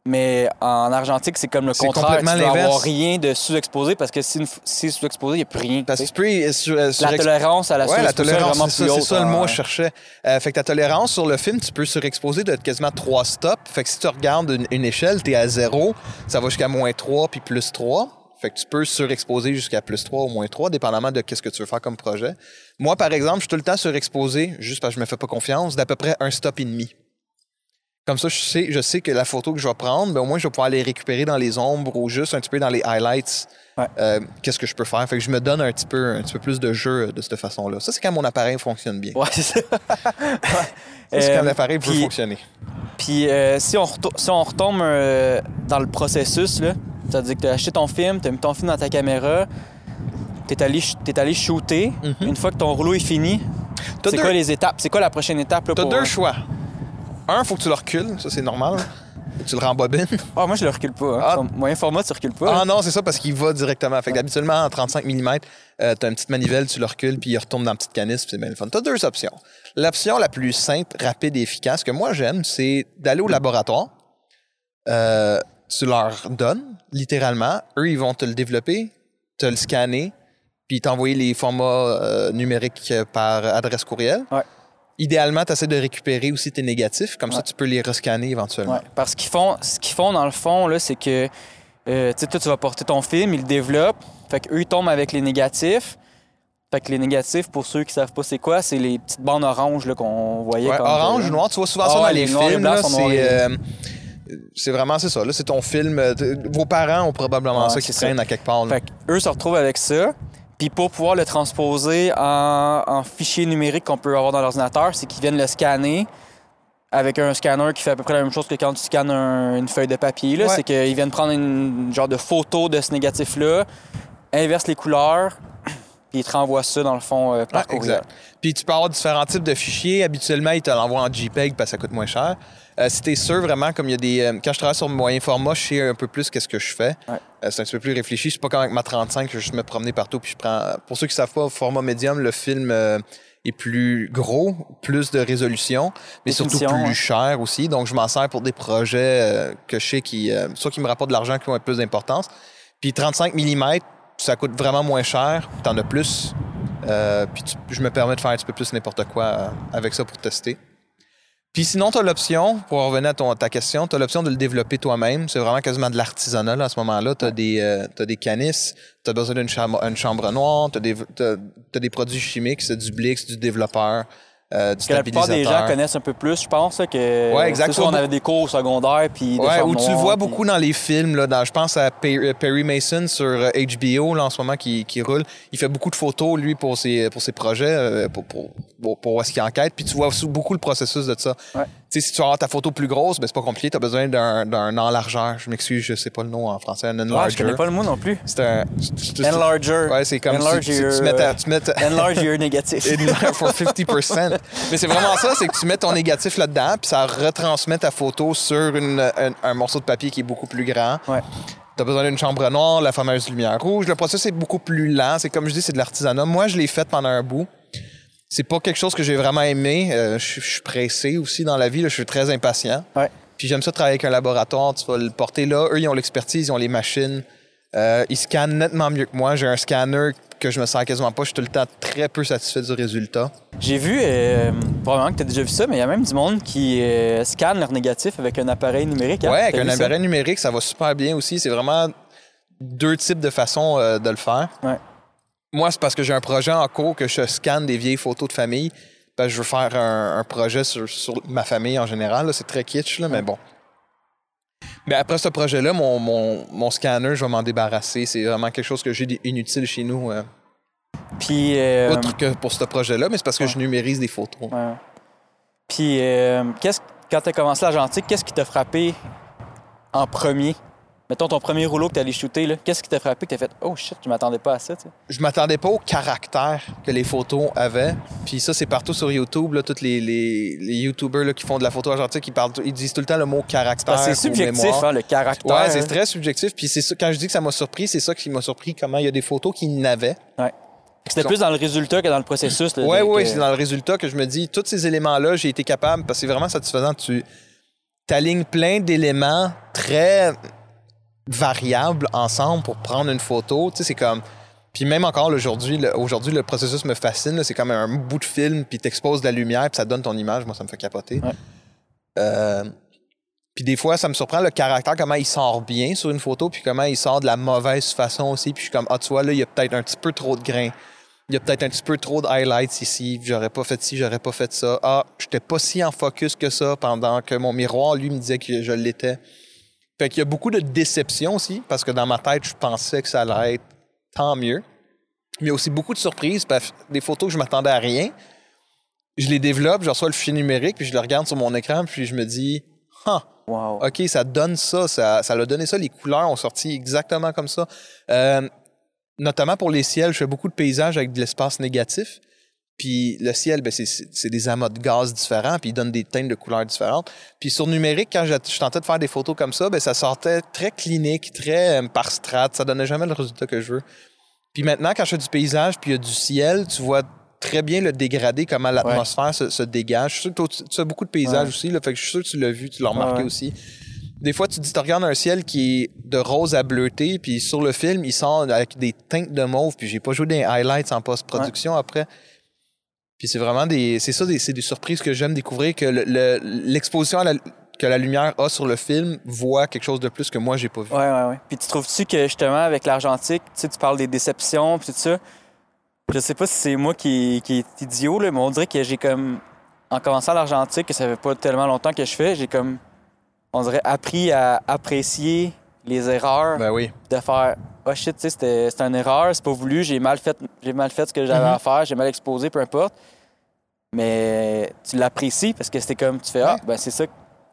Mais en argentique, c'est comme le contraire. Tu avoir rien de sous-exposé parce que si, si sous-exposé, il n'y a plus rien. parce que tu peux euh, sur- euh, La tolérance à la Ouais, la tolérance, vraiment c'est plus ça, haute. c'est ça le hein. mot que je cherchais. Euh, fait que ta tolérance sur le film, tu peux surexposer de quasiment trois stops. Fait que si tu regardes une, une échelle, tu es à zéro, ça va jusqu'à moins 3 puis plus 3. Fait que tu peux surexposer jusqu'à plus 3 ou moins 3, dépendamment de qu'est-ce que tu veux faire comme projet. Moi, par exemple, je suis tout le temps surexposé, juste parce que je me fais pas confiance, d'à peu près un stop et demi. Comme ça, je sais, je sais que la photo que je vais prendre, ben, au moins, je vais pouvoir les récupérer dans les ombres ou juste un petit peu dans les highlights. Ouais. Euh, Qu'est-ce que je peux faire? Fait que je me donne un petit peu, un petit peu plus de jeu de cette façon-là. Ça, c'est quand mon appareil fonctionne bien. Ouais, c'est ça. Ouais. C'est quand Euh, l'appareil peut puis- fonctionner. Puis euh, si, on si on retombe euh, dans le processus, c'est-à-dire que tu as acheté ton film, tu as mis ton film dans ta caméra, tu es allé, ch- t'es allé shooter. Mhm. Une fois que ton rouleau est fini, c'est deux, quoi les étapes? C'est quoi la prochaine étape? là, t'as pour, deux euh, choix. Un, faut que tu le recules. Ça, c'est normal. Tu le rembobines. Ah, moi, je le recule pas. hein. Ah. Moyen format, tu recules pas. Ah non, c'est ça parce qu'il va directement. Fait que habituellement, en 35 mm, euh, t'as une petite manivelle, tu le recules, puis il retourne dans la petite canisse, puis c'est bien le fun. T'as deux options. L'option la plus simple, rapide et efficace que moi j'aime, c'est d'aller au laboratoire. Euh, tu leur donnes, littéralement. Eux, ils vont te le développer, te le scanner, puis t'envoyer les formats euh, numériques par adresse courriel. Ouais. Idéalement, tu essaies de récupérer aussi tes négatifs, comme ça tu peux les rescanner éventuellement. Ouais, parce qu'ils font, ce qu'ils font dans le fond, là, c'est que euh, tu sais, toi, tu vas porter ton film, ils le développent. Fait qu'eux, ils tombent avec les négatifs. Fait que les négatifs, pour ceux qui savent pas c'est quoi, c'est les petites bandes oranges qu'on voyait. Ouais, comme orange ou noir, tu vois souvent Ah ça ouais, dans les films. C'est euh, c'est vraiment c'est ça. Là, c'est ton film. euh, Vos parents ont probablement ça qui traîne à quelque part. là. Fait qu'eux se retrouvent avec ça. Puis pour pouvoir le transposer en, en fichier numérique qu'on peut avoir dans l'ordinateur, c'est qu'ils viennent le scanner avec un scanner qui fait à peu près la même chose que quand tu scannes un- une feuille de papier. Ouais. C'est qu'ils viennent prendre une genre de photo de ce négatif-là, inversent les couleurs, puis ils te renvoient ça dans le fond euh, par courriel. exact. Puis tu peux avoir différents types de fichiers. Habituellement, ils te l'envoient en JPEG parce que ça coûte moins cher. Euh, si t'es sûr vraiment, comme il y a des. euh, quand je travaille sur moyen format, je sais un peu plus qu'est-ce que je fais. Ouais. Euh, c'est un petit peu plus réfléchi. Je suis pas comme avec ma 35 que je juste me promener partout puis je prends. Pour ceux qui savent pas, format médium, le film euh, est plus gros, plus de résolution, mais surtout plus cher aussi. Donc je m'en sers pour des projets euh, que je sais qui, euh, soit qui me rapportent de l'argent, qui ont un peu plus d'importance. Puis 35 mm, ça coûte vraiment moins cher. T'en as plus. Euh, puis tu- je me permets de faire un petit peu plus n'importe quoi euh, avec ça pour tester. Puis sinon, tu as l'option, pour revenir à ton, ta question, tu as l'option de le développer toi-même. C'est vraiment quasiment de l'artisanat à ce moment-là. Tu as, des, euh, t'as des canisses, tu as besoin d'une chambre, une chambre noire, tu as, t'as des produits chimiques, c'est du Blix, du développeur, euh, du Que la plupart des gens connaissent un peu plus, je pense, là, que Ouais, exact. c'est ça, on avait des cours au secondaire, puis des Ouais, où tu le vois puis- beaucoup dans les films. Là, dans, je pense à euh, Perry Mason sur euh, HBO là, en ce moment qui, qui roule. Il fait beaucoup de photos, lui, pour ses, pour ses projets, euh, pour, pour, pour, est-ce qu'il enquête. Puis tu vois beaucoup le processus de ça. Ouais. Tu sais, si tu veux avoir ta photo plus grosse, ben, c'est pas compliqué. Tu as besoin d'un d'un enlargeur. Je m'excuse, je sais pas le nom en français. Un Ouais, je enlarger. connais pas le mot non plus. c'est un. Enlarger. Ouais, c'est comme Enlarge si tu, tu, your, tu mets ta- tu mets ta- Enlarge your négatif. For 50%. Mais c'est vraiment ça, c'est que tu mets ton négatif là-dedans, puis ça retransmet ta photo sur une- un, un morceau de papier qui est beaucoup plus grand. Ouais. Tu as besoin d'une chambre noire, la fameuse lumière rouge. Le processus est beaucoup plus lent. C'est comme je dis, c'est de l'artisanat. Moi, je l'ai fait pendant un bout. C'est pas quelque chose que j'ai vraiment aimé. Euh, je je suis pressé aussi dans la vie. là. Je suis très impatient. Ouais. Puis j'aime ça travailler avec un laboratoire. Tu vas le porter là. Eux, ils ont l'expertise, ils ont les machines. Euh, ils scannent nettement mieux que moi. J'ai un scanner que je me sens quasiment pas. Je suis tout le temps très peu satisfait du résultat. J'ai vu, euh, probablement que tu as déjà vu ça, mais il y a même du monde qui euh, scanne leur négatif avec un appareil numérique. hein? Ouais, avec un ça? appareil numérique, ça va super bien aussi. C'est vraiment deux types de façons euh, de le faire. Ouais. Moi, c'est parce que j'ai un projet en cours que je scanne des vieilles photos de famille. Parce que je veux faire un, un projet sur, sur ma famille en général. C'est très kitsch, là, mais bon. Mais après ce projet-là, mon, mon, mon scanner, je vais m'en débarrasser. C'est vraiment quelque chose que j'ai d'inutile chez nous. euh, Puis, euh, Outre que pour ce projet-là, mais c'est parce que ouais. je numérise des photos. ouais. Puis, euh, qu'est-ce- quand tu as commencé l'argentique, qu'est-ce qui t'a frappé en premier? Mettons ton premier rouleau que tu allé shooter, qu'est-ce qui t'a frappé? Que tu fait Oh shit, je m'attendais pas à ça? tu sais? je m'attendais pas au caractère que les photos avaient. Puis ça, c'est partout sur YouTube. Là, tous les, les, les YouTubers là, qui font de la photo argentique, ils, parlent, ils disent tout le temps le mot caractère. C'est subjectif, hein, le caractère. Ouais, c'est très subjectif. Puis c'est ça, quand je dis que ça m'a surpris, c'est ça qui m'a surpris, comment il y a des photos qui n'avaient. C'était plus dans le résultat que dans le processus. Ouais, ouais, que- c'est dans le résultat que je me dis, tous ces éléments-là, j'ai été capable, parce que c'est vraiment satisfaisant. Tu alignes plein d'éléments très variables ensemble pour prendre une photo. Tu sais, c'est comme. Puis même encore aujourd'hui, le, aujourd'hui, le processus me fascine. C'est comme un bout de film, puis t'exposes de la lumière, puis ça donne ton image. Moi, ça me fait capoter. Ouais. Euh, puis des fois, ça me surprend le caractère, comment il sort bien sur une photo, puis comment il sort de la mauvaise façon aussi. Puis je suis comme, ah, tu vois, là, il y a peut-être un petit peu trop de grains. Il y a peut-être un petit peu trop de highlights ici. J'aurais pas fait ci, j'aurais pas fait ça. Ah, j'étais pas si en focus que ça pendant que mon miroir, lui, me disait que je l'étais. Fait qu'il y a beaucoup de déception aussi, parce que dans ma tête, je pensais que ça allait être tant mieux. Mais il y a aussi beaucoup de surprises, parce que des photos que je m'attendais à rien. Je les développe, je reçois le fichier numérique, puis je le regarde sur mon écran, puis je me dis, ah, Wow. OK, ça donne ça, ça, ça l'a donné ça, les couleurs ont sorti exactement comme ça. Euh, notamment pour les ciels, je fais beaucoup de paysages avec de l'espace négatif. Puis le ciel, ben, c'est- des amas de gaz différents, puis ils donnent des teintes de couleurs différentes. Puis sur numérique, quand je, je tentais de faire des photos comme ça, ben, ça sortait très clinique, très euh, par strate. Ça donnait jamais le résultat que je veux. Puis maintenant, quand je fais du paysage, puis il y a du ciel, tu vois très bien le dégradé, comment l'atmosphère se, se dégage. Je suis sûr que tu, tu as beaucoup de paysages Ouais. aussi, là, fait que je suis sûr que tu l'as vu, tu l'as remarqué ouais. aussi. Des fois, tu te dis, tu regardes un ciel qui est de rose à bleuté, puis sur le film, il sort avec des teintes de mauve, puis j'ai pas joué des highlights en post-production après. Puis c'est vraiment des. C'est ça, c'est des surprises que j'aime découvrir, que le- le- l'exposition que la lumière a sur le film voit quelque chose de plus que moi, j'ai pas vu. Ouais, ouais, ouais. Puis tu trouves-tu que justement, avec l'argentique, tu sais, tu parles des déceptions, puis tout ça. Je sais pas si c'est moi qui, qui est idiot, là, mais on dirait que j'ai comme. En commençant l'argentique, que ça fait pas tellement longtemps que je fais, j'ai comme. On dirait appris à apprécier les erreurs, Ben oui. de faire. Oh shit, tu sais, c'était c'était une erreur, c'est pas voulu, j'ai mal fait, j'ai mal fait ce que j'avais Mhm. à faire, j'ai mal exposé, peu importe. Mais tu l'apprécies parce que c'était comme, tu fais, ah, ben c'est ça.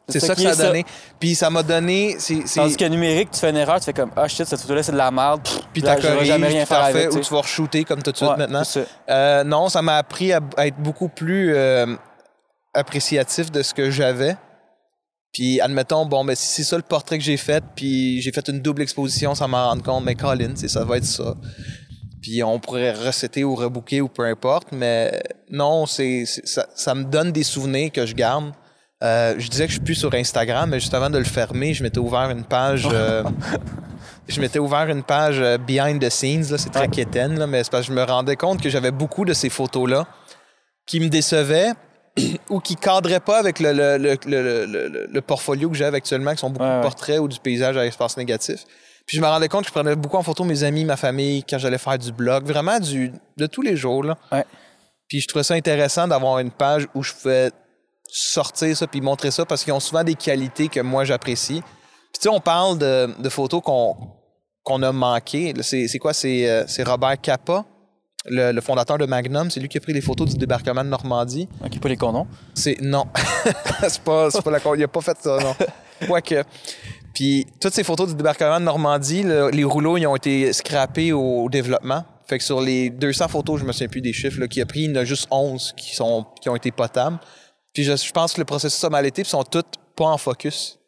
C'est ça que ça a donné. Puis ça m'a donné. c'est- c'est- Tandis que numérique, tu fais une erreur, tu fais comme, ah shit, cette photo-là, c'est de la merde. Pff, Puis t'as corrigé, jamais rien faire avec. tu ou sais. tu vas re-shooter comme tout de suite Ouais, maintenant. Euh, non, ça m'a appris à, à être beaucoup plus euh, appréciatif de ce que j'avais. Puis, admettons, bon, ben, si c'est ça le portrait que j'ai fait, puis j'ai fait une double exposition sans m'en rendre compte, mais Colin, c'est- ça va être ça. Puis on pourrait recéter ou rebooker ou peu importe, mais non, c'est ça, ça me donne des souvenirs que je garde. Euh, je disais que je suis plus sur Instagram, mais juste avant de le fermer, je m'étais ouvert une page. euh, je m'étais ouvert une page euh, behind the scenes, là, c'est très Ouais. quétaine, là, mais c'est parce que je me rendais compte que j'avais beaucoup de ces photos-là qui me décevaient ou qui cadraient pas avec le, le, le, le, portfolio que j'ai actuellement, qui sont beaucoup Ouais, de ouais. portraits ou du paysage à espace négatif. Puis je me rendais compte que je prenais beaucoup en photo mes amis, ma famille, quand j'allais faire du blog, vraiment du, de tous les jours. Là. Ouais. Puis je trouvais ça intéressant d'avoir une page où je pouvais sortir ça puis montrer ça parce qu'ils ont souvent des qualités que moi j'apprécie. Puis tu sais, on parle de, de photos qu'on qu'on a manquées. C'est quoi? C'est euh, c'est Robert Capa, le, le fondateur de Magnum. C'est lui qui a pris les photos du débarquement de Normandie. Ok, pas les condoms. C'est non. c'est pas, pas la Il a pas fait ça, non. Quoique. Puis toutes ces photos du débarquement de Normandie, le- les rouleaux, ils ont été scrappés au développement. Fait que sur les 200 photos, je me souviens plus des chiffres, qu'il a pris, il y en a juste 11 qui, sont, qui ont été potables. Puis je, je pense que le processus a mal été, puis sont toutes pas en focus.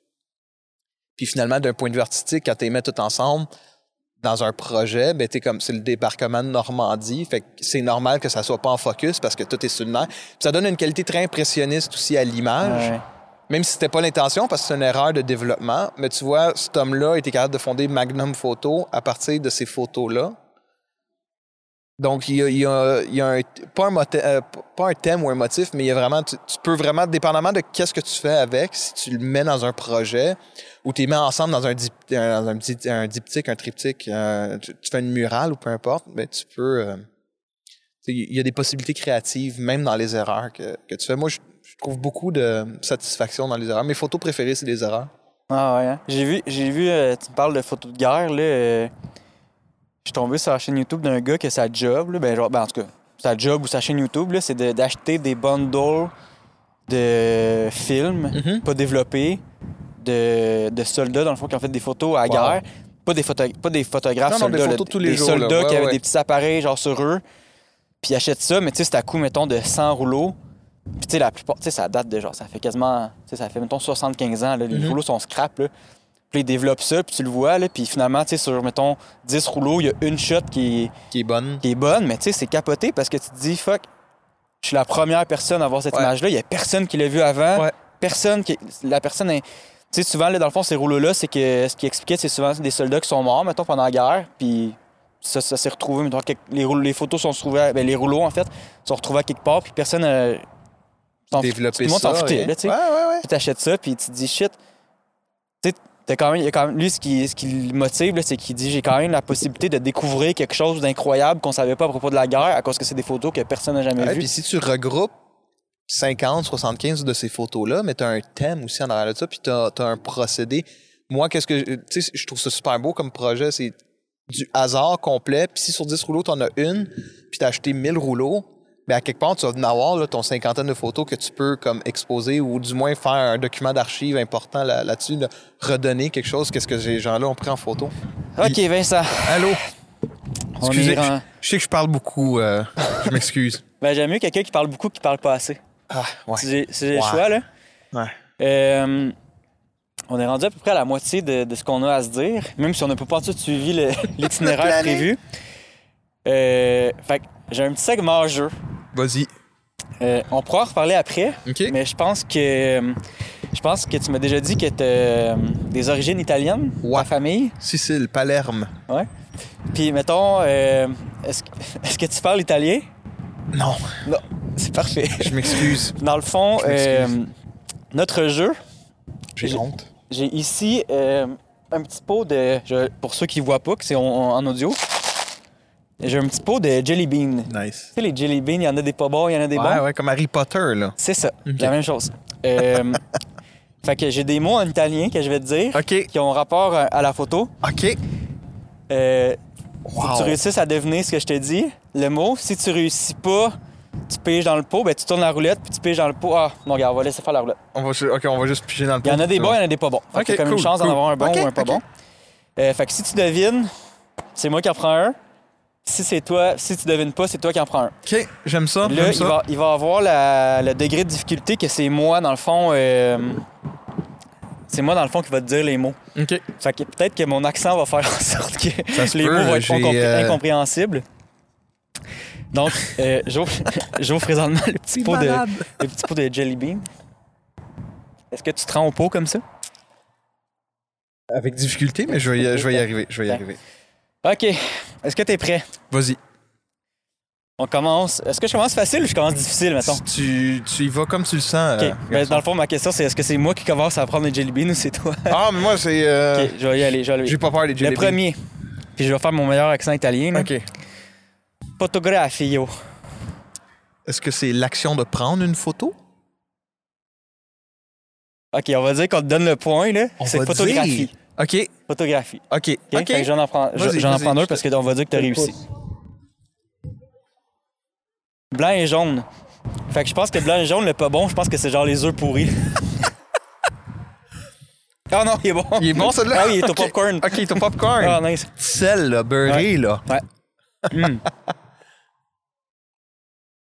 Puis finalement, d'un point de vue artistique, quand tu les mets tout ensemble dans un projet, ben t'es comme c'est le débarquement de Normandie, fait que c'est normal que ça soit pas en focus parce que tout est sur le nerf. Puis ça donne une qualité très impressionniste aussi à l'image. Ouais. Même si c'était pas l'intention, parce que c'est une erreur de développement, mais tu vois, cet homme-là était capable de fonder Magnum Photo à partir de ces photos-là. Donc, il y a, il y a- il y a un, pas, un euh, pas un thème ou un motif, mais il y a vraiment, tu, tu peux vraiment, dépendamment de qu'est-ce que tu fais avec, si tu le mets dans un projet ou tu les mets ensemble dans un, dip- un- dans un, petit- un diptyque, un triptyque, euh, tu, tu fais une murale ou peu importe, mais tu peux. euh, il y a des possibilités créatives, même dans les erreurs que, que tu fais. Moi, je, je trouve beaucoup de satisfaction dans les erreurs. Mes photos préférées, c'est les erreurs. Ah ouais, hein? J'ai vu, j'ai vu euh, tu me parles de photos de guerre, là. euh, je suis tombé sur la chaîne YouTube d'un gars que sa job, là, ben, genre, ben, en tout cas, sa job ou sa chaîne YouTube, là, c'est de- d'acheter des bundles de films Mhm. pas développés de, de soldats, dans le fond, qui ont fait des photos à la Wow. guerre. Pas des, photo- pas des photographes Non, non, des soldats, là, photos de tous les des jours, soldats Ouais, qui avaient ouais. des petits appareils genre sur eux, puis ils achètent ça, mais tu sais, c'est à coût, mettons, de 100 rouleaux. Puis tu sais, la plupart, tu sais, ça date de genre, ça fait quasiment, tu sais, ça fait, mettons, 75 ans, là, les Mhm. rouleaux sont scrap, là. Puis ils développent ça, puis tu le vois, là, puis finalement, tu sais, sur, mettons, 10 rouleaux, il y a une shot qui est, Qui est bonne. qui est bonne, mais tu sais, c'est capoté parce que tu te dis, fuck, je suis la première personne à voir cette Ouais. image-là, il y a personne qui l'a vu avant, Ouais. personne qui. La personne est. Tu sais, souvent, là, dans le fond, ces rouleaux-là, c'est que ce qui expliquait, c'est souvent des soldats qui sont morts, mettons, pendant la guerre, puis ça, ça s'est retrouvé, mettons, les, rouleaux- les photos sont retrouvées, ben, les rouleaux, en fait, sont retrouvés à quelque part, puis personne. euh, Développer Tout le monde ça. s'en foutait, là, tu sais. Ouais, ouais, ouais. Puis t'achètes ça, puis tu te dis, shit. Tu sais, quand même, il y a quand même, lui, ce qui, ce qui le motive, c'est qu'il dit, j'ai quand même la possibilité de découvrir quelque chose d'incroyable qu'on savait pas à propos de la guerre, à cause que c'est des photos que personne n'a jamais vues. puis si tu regroupes 50, 75 de ces photos-là, mais tu as un thème aussi en arrière de ça, puis tu as, un procédé. Moi, qu'est-ce que. Tu sais, je trouve ça super beau comme projet. C'est du hasard complet. Puis si sur 10 rouleaux, tu en as une, puis tu as acheté 1000 rouleaux, ben à quelque part, tu vas en avoir là, ton cinquantaine de photos que tu peux comme exposer ou du moins faire un document d'archives important là- là-dessus, là, redonner quelque chose, qu'est-ce que ces gens-là ont pris en photo? Ok, Vincent. Allô? Excusez, je, je sais que je parle beaucoup. euh, je m'excuse. Ben, j'aime mieux quelqu'un qui parle beaucoup qui parle pas assez. Ah, ouais. Si j'ai Ouais. le choix, là? Ouais. Euh, on est rendu à peu près à la moitié de, de ce qu'on a à se dire, même si on n'a pas tout suivi l'itinéraire prévu. Euh, fait que j'ai un petit segment en jeu. Vas-y. Euh, on pourra en reparler après, OK. mais je pense que je pense que tu m'as déjà dit que tu as des origines italiennes, Ouais. ta famille. Sicile, Palerme. Puis mettons, euh, est-ce que tu parles italien? Non, C'est parfait. je m'excuse. Dans le fond, euh, notre jeu, J'ai honte. J'ai ici euh, un petit pot de. je- pour ceux qui ne voient pas, que c'est en, en audio, j'ai un petit pot de jelly bean. Tu Nice. sais, les jelly beans, il y en a des pas bons, il y en a des Ouais, bons. ouais, comme Harry Potter, là. C'est ça, Ok. la même chose. Euh, fait que j'ai des mots en italien que je vais te dire OK. qui ont rapport à, à la photo. OK. Euh, Wow. Faut que tu réussisses à deviner ce que je te dis, le mot. Si tu réussis pas, tu piges dans le pot, ben tu tournes la roulette puis tu piges dans le pot. Ah, mon gars, on va laisser faire la roulette. On va, OK, on va juste piger dans le Il y en a des pot. bons, il y en a des pas bons. Fait Ok, que t'as comme cool, une chance d'en avoir un bon ou un pas bon. Euh, fait que si tu devines, c'est moi qui en prends un. Si c'est toi, si tu devines pas, c'est toi qui en prends un. OK, j'aime ça. Là, il ça. va, il va avoir la- le degré de difficulté que c'est moi, dans le fond. euh, c'est moi, dans le fond, qui va te dire les mots. OK. Fait que peut-être que mon accent va faire en sorte que les peut, mots vont être incompré- euh, incompréhensibles. Donc, euh, j'ouvre présentement le petit, pot de, malade. le petit pot de jelly bean. Est-ce que tu te rends au pot comme ça? Avec difficulté, mais je vais y, je vais y arriver. Je vais y Ouais. arriver. OK. Est-ce que tu es prêt? Vas-y. On commence. Est-ce que je commence facile ou je commence difficile, mettons? Tu, tu y vas comme tu le sens. OK. euh, Ben, dans le fond, ma question, c'est est-ce que c'est moi qui commence à prendre les jelly beans ou c'est toi? Ah, mais moi, c'est. euh, OK, je vais y aller. Je vais. J'ai pas peur des jelly Le premier. Puis je vais faire mon meilleur accent italien. là. beans. OK. Fotografio. Est-ce que c'est l'action de prendre une photo? OK, on va dire qu'on te donne le point, là. C'est photographie. dire. OK. Photographie. OK. OK? J'en en prends, j'en deux parce qu'on va dire que tu as réussi. Blanc et jaune. Fait que je pense que blanc et jaune, le pas bon, je pense que c'est genre les œufs pourris. Ah non, il est bon. Il est bon, celui-là? Ah oui, il est au OK. popcorn. OK, il est au popcorn. Ah, nice. Sel, là, beurré, là. Mm.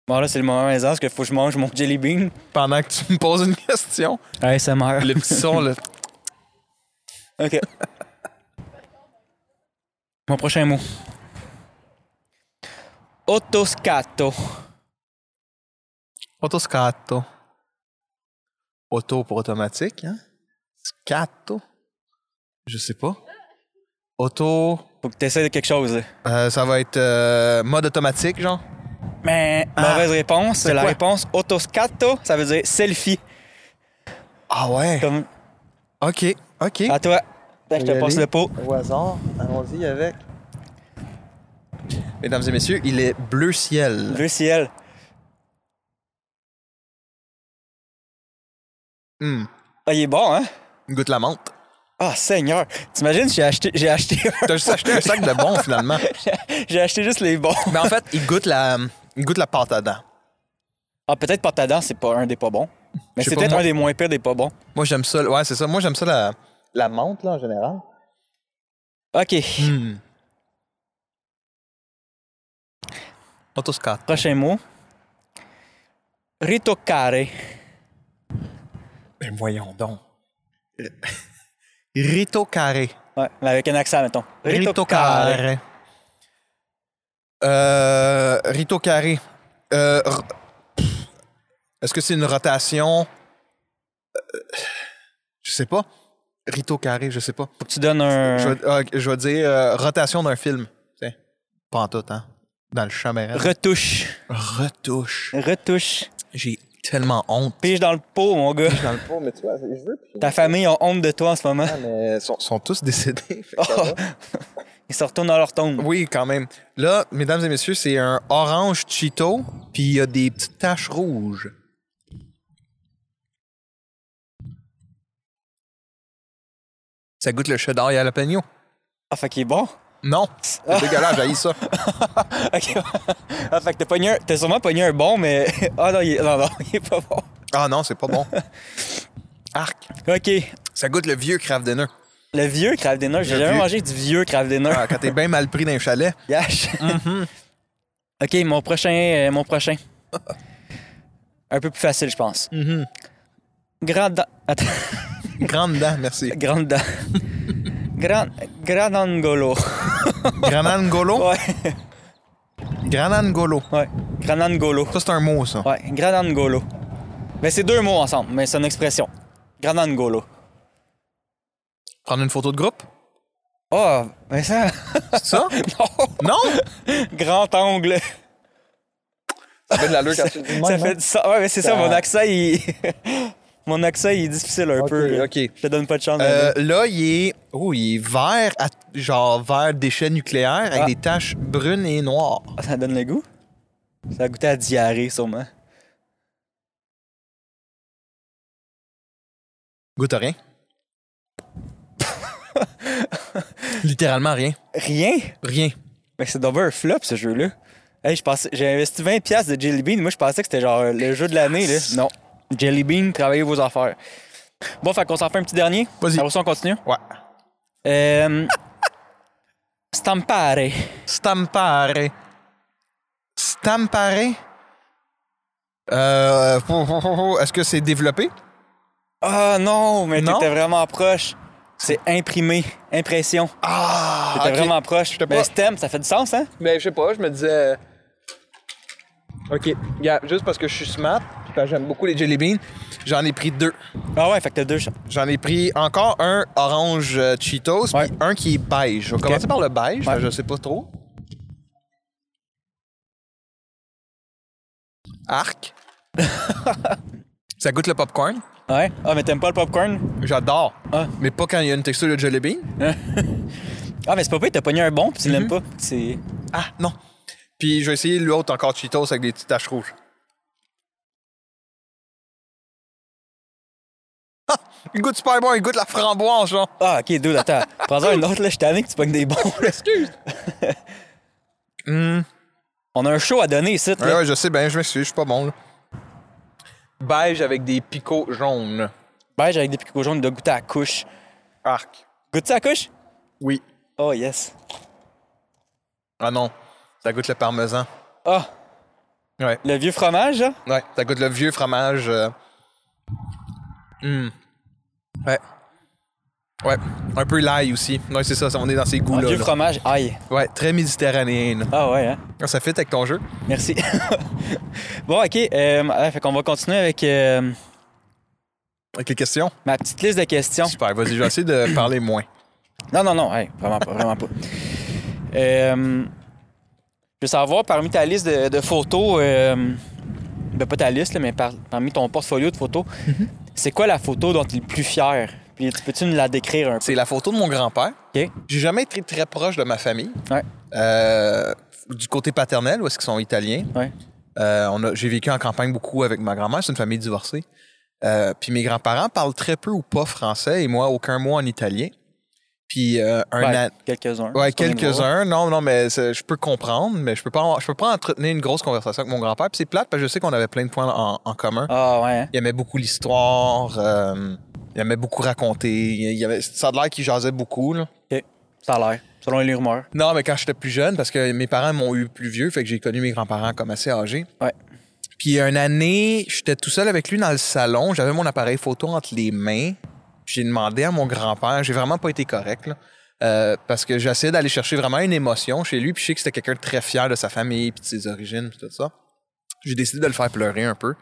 Bon, là, c'est le moment maison parce qu'il faut que je mange mon jelly bean. Pendant que tu me poses une question. Ouais, ça meurt. Le petit son, là. OK. Mon prochain mot. Autoscatto. Autoscatto. Auto pour automatique, hein? Scato? Je sais pas. Auto. Faut que tu essaies de quelque chose. là. euh, ça va être euh, mode automatique, genre? Mais Ah. mauvaise réponse. C'est La quoi? réponse autoscatto, ça veut dire selfie. Ah ouais. Comme OK, OK. à toi. Je te passe aller. le pot. Au hasard, allons-y avec. Mesdames et messieurs, il est bleu ciel. Le ciel. Hmm. Ah, il est bon, hein? Goûte la menthe. Ah, Seigneur. T'imagines, j'ai acheté, j'ai acheté, T'as juste acheté un sac de bons, finalement. j'ai acheté juste les bons. Mais en fait, il goûte la, il goûte la pâte à dents. Ah, peut-être pâte à dents, c'est pas un des pas bons. Mais c'est peut-être un des moins pires des pas bons. Moi, j'aime ça. Ouais, c'est ça. Moi, j'aime ça, la, la menthe, là, en général. OK. Hmm. Autoscat. Prochain mot. Ritoccare. Ben, voyons donc. Rito carré. Ouais, mais avec un accent, mettons. Rito carré. Euh, Rito carré. Euh, pff, Est-ce que c'est une rotation? Euh, Je sais pas. Rito carré, je sais pas. Faut que tu donnes un. Je vais, ah, je vais dire euh, rotation d'un film. Tiens. Pas en tout, hein? Dans le chaméral. Retouche. Retouche. Retouche. J'ai tellement honte. Pige dans le pot, mon gars. Dans le pot, mais tu vois, je veux. puis- Ta famille a honte de toi en ce moment. Ah, mais ils sont, sont tous décédés. fait que Oh. Ils se retournent dans leur tombe. Oui, quand même. Là, mesdames et messieurs, c'est un orange Cheeto, puis il y a des petites taches rouges. Ça goûte le cheddar et jalapeno. Ah, fait qu'il est bon. Non, c'est dégueulasse, j'ai ça. OK. ah, fait que t'as pogné un- T'as sûrement pogné un bon, mais. Ah non, il est... non, non, il est pas bon. Ah non, c'est pas bon. Arc. OK. Ça goûte le vieux Kraft Dinner. Le vieux Kraft Dinner. J'ai jamais vieux. mangé du vieux Kraft Dinner. Ah, quand t'es bien mal pris dans un chalet. Yash. Mhm. OK, mon prochain. euh, mon prochain. Un peu plus facile, je pense. Mhm. Grand. dent- Attends. Grande dent, merci. Grande dent. Grand. Granangolo. Granangolo? Ouais. Granangolo. Ouais. Granangolo. Ça, c'est un mot, ça. Ouais. Granangolo. Mais c'est deux mots ensemble, mais c'est une expression. Granangolo. Prendre une photo de groupe? Oh, mais ça. C'est ça? non! non? Grand angle. Ça fait de l'allure quand tu le dis Ça fait hein? du sens. Ouais, mais c'est ça, Ça- mon accent, il. mon accent, il est difficile un peu. ok. Je te donne pas de chance. Euh, là, il est, oh, il est vert, à- genre vert déchet nucléaire avec Ah. des taches brunes et noires. Ah, Ça donne le goût? Ça a goûté à diarrhée, sûrement. Goûte à rien. Littéralement rien. Rien? Rien. Mais c'est d'abord un flop, ce jeu-là. Hey, je pensais, j'ai investi 20$ piastres de Jelly Bean. Moi, je pensais que c'était genre le jeu de l'année, là. Non. Jelly Bean, travaillez vos affaires. Bon, fait qu'on s'en fait un petit dernier. Vas-y. Après ça, on continue? Ouais. Euh... Stampare. Stampare. Stampare? Euh, Est-ce que c'est développé? Ah non, mais t'étais vraiment proche. C'est imprimé, impression. Ah! T'étais vraiment proche. Mais pas- STEM, ça fait du sens, hein? Mais je sais pas, je me disais. Ok, yeah, juste parce que je suis smart, parce que j'aime beaucoup les jelly beans, j'en ai pris deux. Ah ouais, fait que t'as deux. J'en ai pris encore un orange euh, Cheetos, puis un qui est beige. Je vais commencer par le beige, Ouais. je sais pas trop. Arc. Ça goûte le popcorn. Ouais. Ah, mais t'aimes pas le popcorn? J'adore. Ah. Mais pas quand il y a une texture de jelly bean. Ah, mais c'est pas pire, t'as pogné un bon, pis tu Mhm. l'aimes pas. C'est. Ah, non. Puis je vais essayer l'autre encore Cheetos avec des petites taches rouges. Il goûte super bon, il goûte la framboise, genre. Ah, ok, deux, attends. Prends-en un autre, là, je tanné que tu pognes des bons. Excuse. Hum. On a un show à donner ici, Ouais, là. ouais, je sais bien, je m'excuse, je suis pas bon, là. Beige avec des picots jaunes. Beige avec des picots jaunes de goûter à la couche. Arc. Goûte-tu à la couche? Oui. Oh, yes. Ah non, ça goûte le parmesan. Ah, Ouais. le vieux fromage, là? Ouais, ça goûte le vieux fromage. euh. Hum. Ouais. Ouais, un peu l'ail aussi. Ouais, c'est ça, ça, on est dans ces Un goûts-là. vieux là. fromage, aïe. Ouais, très méditerranéen. là. Ah, ouais, hein? Ah, Ça fit avec ton jeu. Merci. bon, ok. Euh, ouais, fait qu'on va continuer avec. euh, Avec les questions? Ma petite liste de questions. Super, vas-y, je vais essayer de parler moins. Non, non, non, hey, vraiment pas, vraiment pas. Euh, je veux savoir, parmi ta liste de, de photos, euh, ben pas ta liste, là, mais par- parmi ton portfolio de photos, c'est quoi la photo dont tu es le plus fier? Puis tu peux-tu nous la décrire un peu? C'est la photo de mon grand-père. J'ai jamais été très proche de ma famille. Ouais. Euh, du côté paternel, où est-ce qu'ils sont italiens. Ouais. Euh, j'ai vécu en campagne beaucoup avec ma grand-mère. C'est une famille divorcée. Euh, puis mes grands-parents parlent très peu ou pas français et moi, aucun mot en italien. Puis euh, un an- quelques-uns. Ouais, quelques-uns. Non, non, mais je peux comprendre, mais je peux pas, je peux pas entretenir une grosse conversation avec mon grand-père. Puis c'est plate parce que je sais qu'on avait plein de points en, en commun. Ah, ouais. hein? Il aimait beaucoup l'histoire. euh, il aimait beaucoup raconter. Il avait, ça a l'air qu'il jasait beaucoup. Là. Ça a l'air, selon les rumeurs. Non, mais quand j'étais plus jeune, parce que mes parents m'ont eu plus vieux, fait que j'ai connu mes grands-parents comme assez âgés. Ouais. Puis une année, j'étais tout seul avec lui dans le salon. J'avais mon appareil photo entre les mains. J'ai demandé à mon grand-père, j'ai vraiment pas été correct, là, euh, parce que j'essayais d'aller chercher vraiment une émotion chez lui. Puis je sais que c'était quelqu'un de très fier de sa famille, puis de ses origines, puis tout ça. J'ai décidé de le faire pleurer un peu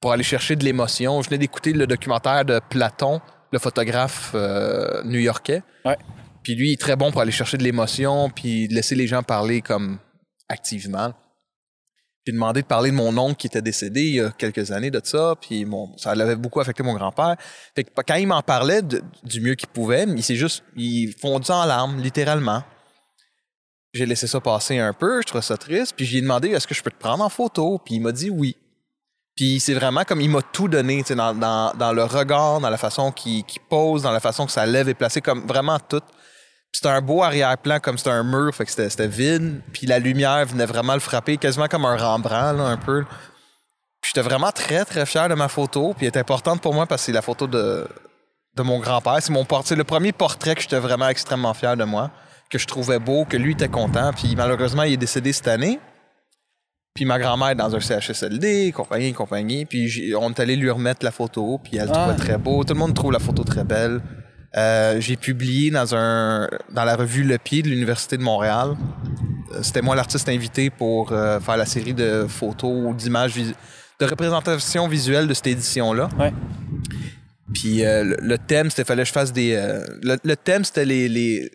pour aller chercher de l'émotion. Je venais d'écouter le documentaire de Platon, le photographe euh, new-yorkais. Ouais. Puis lui, il est très bon pour aller chercher de l'émotion, puis de laisser les gens parler comme activement. J'ai demandé de parler de mon oncle qui était décédé il y a quelques années de ça, puis ça l'avait beaucoup affecté mon grand-père. Fait que quand il m'en parlait du mieux qu'il pouvait, il s'est juste, il en larmes, littéralement. J'ai laissé ça passer un peu, je trouvais ça triste, puis j'ai demandé est-ce que je peux te prendre en photo, puis il m'a dit oui. Puis c'est vraiment comme il m'a tout donné, dans, dans, dans le regard, dans la façon qu'il pose, dans la façon que sa lèvre est placée, comme vraiment tout. C'était un beau arrière-plan, comme c'était un mur, fait que c'était c'était vide. Puis la lumière venait vraiment le frapper, quasiment comme un Rembrandt, là, un peu. Puis j'étais vraiment très, très fier de ma photo. Puis elle est importante pour moi parce que c'est la photo de, de mon grand-père. C'est mon portrait, le premier portrait que j'étais vraiment extrêmement fier de moi, que je trouvais beau, que lui était content. Puis malheureusement, il est décédé cette année. Puis ma grand-mère est dans un CHSLD, compagnie, compagnie. Puis on est allé lui remettre la photo, puis elle le Ah. trouvait très beau. Tout le monde trouve la photo très belle. Euh, j'ai publié dans un dans la revue Le Pied de l'Université de Montréal. Euh, C'était moi l'artiste invité pour euh, faire la série de photos ou d'images de représentation visuelle de cette édition-là. Ouais. Puis euh, le, le thème, c'était fallait que je fasse des. le, le thème, c'était les, les.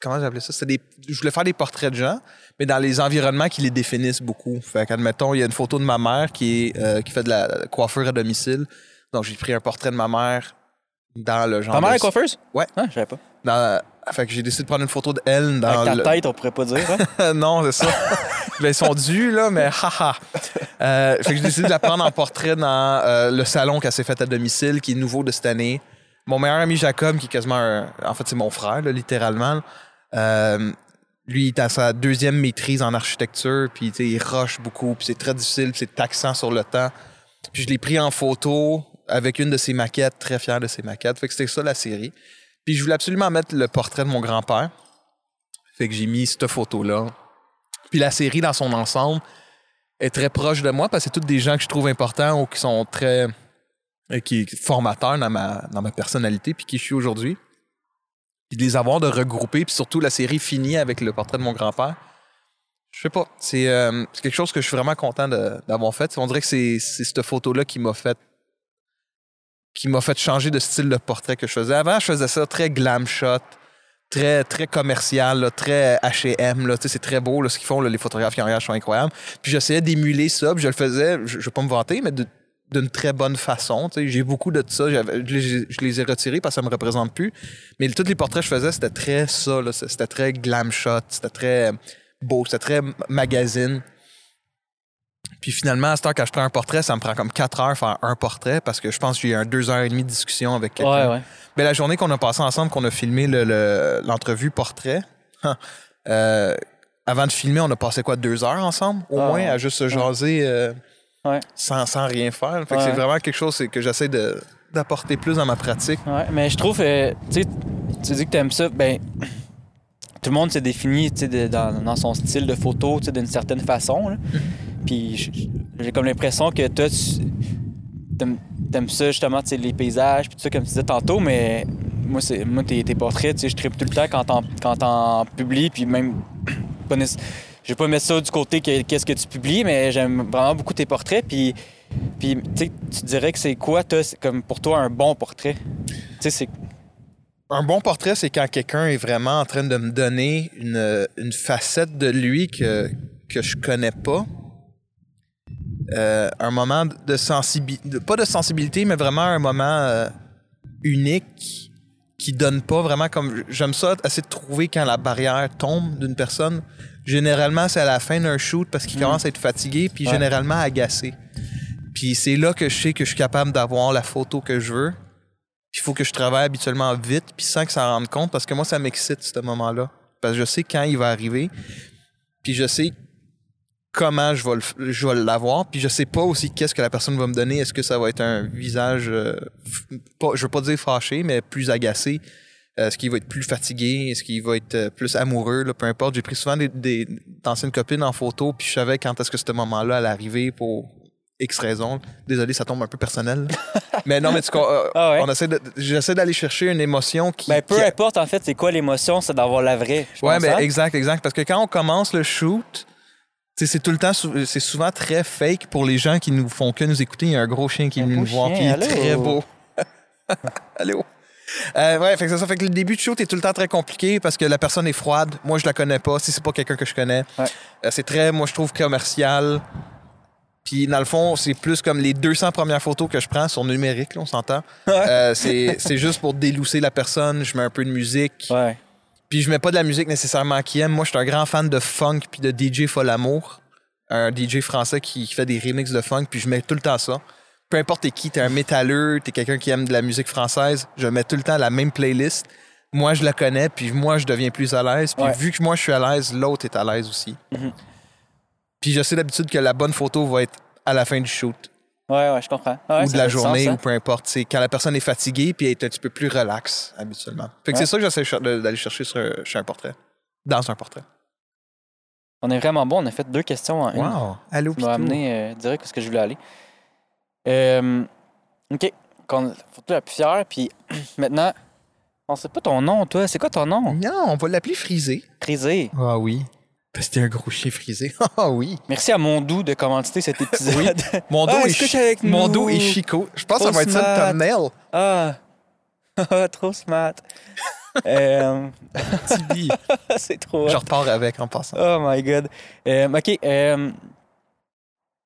Comment j'appelais ça? C'était des. Je voulais faire des portraits de gens, mais dans les environnements qui les définissent beaucoup. Fait qu'admettons, il y a une photo de ma mère qui est qui fait de la coiffure à domicile. Donc j'ai pris un portrait de ma mère dans le genre. Ta mère de- est coiffeuse? Ouais. Ah, je savais pas. dans- fait que j'ai décidé de prendre une photo d'elle dans Avec le... ta tête, on pourrait pas dire. Hein? non, c'est ça. ben, ils sont dus, là, mais haha. Euh, fait que j'ai décidé de la prendre en portrait dans euh, le salon qu'elle s'est fait à domicile, qui est nouveau de cette année. Mon meilleur ami Jacob, qui est quasiment un- En fait, c'est mon frère, là, littéralement. Euh, lui, il est à sa deuxième maîtrise en architecture, puis il rush beaucoup, puis c'est très difficile, puis c'est taxant sur le temps. Puis je l'ai pris en photo avec une de ses maquettes, très fier de ses maquettes. Fait que c'était ça la série. Puis je voulais absolument mettre le portrait de mon grand-père. Fait que j'ai mis cette photo-là. Puis la série dans son ensemble est très proche de moi parce que c'est toutes des gens que je trouve importants ou qui sont très euh, qui formateurs dans ma dans ma personnalité puis qui je suis aujourd'hui. Puis de les avoir de regrouper puis surtout la série finit avec le portrait de mon grand-père. Je sais pas, c'est euh, quelque chose que je suis vraiment content d'avoir fait. On dirait que c'est cette photo-là qui m'a fait qui m'a fait changer de style de portrait que je faisais. Avant, je faisais ça très glam shot, très très commercial, très H&M. C'est très beau là, ce qu'ils font. les photographes qui en regardent sont incroyables. Puis j'essayais d'émuler ça. Puis je le faisais, je, je vais pas me vanter, mais d'une très bonne façon. J'ai beaucoup de ça. Je les, ai retirés parce que ça me représente plus. Mais tous les portraits que je faisais, c'était très ça. C'était très glam shot. C'était très beau. C'était très magazine. Puis finalement, à cette heure, quand je prends un portrait, ça me prend comme 4 heures faire un portrait parce que je pense que j'ai eu un 2 heures et demie de discussion avec quelqu'un. Ouais, ouais. Ben, la journée qu'on a passée ensemble, qu'on a filmé le- le- l'entrevue portrait, euh, avant de filmer, on a passé quoi, deux heures ensemble, au Ah, moins, à juste se jaser euh, Ouais. sans, sans rien faire. Fait que c'est vraiment quelque chose que j'essaie de- d'apporter plus dans ma pratique. Mais je trouve, euh, tu sais, tu dis que t'aimes ça, ben, tout le monde se définit, tu sais, de- dans, dans son style de photo, tu d'une certaine façon, là. Puis j'ai comme l'impression que toi, tu t'aimes, ça, justement, les paysages, puis ça, comme tu disais tantôt, mais moi, c'est, moi tes, tes portraits, je tripe tout le temps quand t'en, publies, puis même, je vais pas mettre ça du côté que- qu'est-ce que tu publies, mais j'aime vraiment beaucoup tes portraits, puis Puis, tu dirais que c'est quoi, toi, comme pour toi, un bon portrait? C'est. Un bon portrait, c'est quand quelqu'un est vraiment en train de me donner une, une facette de lui que, que je connais pas. Euh, un moment de sensibilité, pas de sensibilité, mais vraiment un moment euh, unique qui donne pas vraiment comme. J'aime ça, essayer de trouver quand la barrière tombe d'une personne. Généralement, c'est à la fin d'un shoot parce qu'il Mm. commence à être fatigué, puis Ouais. généralement agacé. Puis c'est là que je sais que je suis capable d'avoir la photo que je veux. Puis il faut que je travaille habituellement vite, puis sans que ça en rende compte, parce que moi, ça m'excite, ce moment-là. Parce que je sais quand il va arriver, puis je sais comment je vais, le je vais l'avoir, puis je sais pas aussi qu'est-ce que la personne va me donner. Est-ce que ça va être un visage, euh, pas, je veux pas dire fâché, mais plus agacé? Euh, Est-ce qu'il va être plus fatigué? Est-ce qu'il va être euh, plus amoureux? Là? Peu importe. J'ai pris souvent des, des d'anciennes copines en photo, puis je savais quand est-ce que ce moment-là allait arriver pour X raisons. Désolé, ça tombe un peu personnel. mais non, mais tu, euh, Ah ouais? on essaie de, j'essaie d'aller chercher une émotion qui. Ben, peu qui- importe, en fait, c'est quoi l'émotion, c'est d'avoir la vraie. Ouais, ben hein? exact, exact. Parce que quand on commence le shoot, c'est tout le temps, c'est souvent très fake pour les gens qui nous font que nous écouter. Il y a un gros chien qui est venu nous voir, puis il est très beau. Allô? Euh, ouais, fait que ça. Fait que le début de shoot est tout le temps très compliqué parce que la personne est froide. Moi, je la connais pas. Si c'est pas quelqu'un que je connais, Ouais. Euh, c'est très, moi, je trouve commercial. Puis dans le fond, c'est plus comme les 200 premières photos que je prends sont numériques, là, on s'entend. Euh, c'est c'est juste pour délousser la personne. Je mets un peu de musique. Ouais. Puis je mets pas de la musique nécessairement qui aime. Moi, je suis un grand fan de funk puis de DJ Folamour, un DJ français qui, qui fait des remixes de funk, puis je mets tout le temps ça. Peu importe t'es qui, t'es un métalleux, t'es quelqu'un qui aime de la musique française, je mets tout le temps la même playlist. Moi, je la connais, puis moi, je deviens plus à l'aise. Puis Ouais. vu que moi, je suis à l'aise, l'autre est à l'aise aussi. Mhm. Puis je sais d'habitude que la bonne photo va être à la fin du shoot Ouais, ouais, je comprends. Ouais, ou de la journée sens, ou hein. peu importe. C'est quand la personne est fatiguée puis elle est un petit peu plus relax habituellement. Fait que Ouais. c'est ça que j'essaie d'aller chercher sur chez un portrait. Dans un portrait. On est vraiment bon. On a fait deux questions en une. Wow. Allô, Tu m'as amené euh, direct où ce que je voulais aller. Euh, OK. La plus fière. Puis maintenant, on sait pas ton nom, toi. C'est quoi ton nom? Non, on va l'appeler frisé. Frisé. Ah oui. T'es un gros chien frisé. Ah oui. Merci à Mondou de commanditer cet épisode. Mon dos, Ah, est, est-ce que chi- t'es avec mon nous? dos est Chico. Je pense que ça va être ça le thumbnail. ah! Ah, trop smart. Euh, Tibi. c'est trop. Je repars avec en passant. Oh my god. Euh, OK. euh,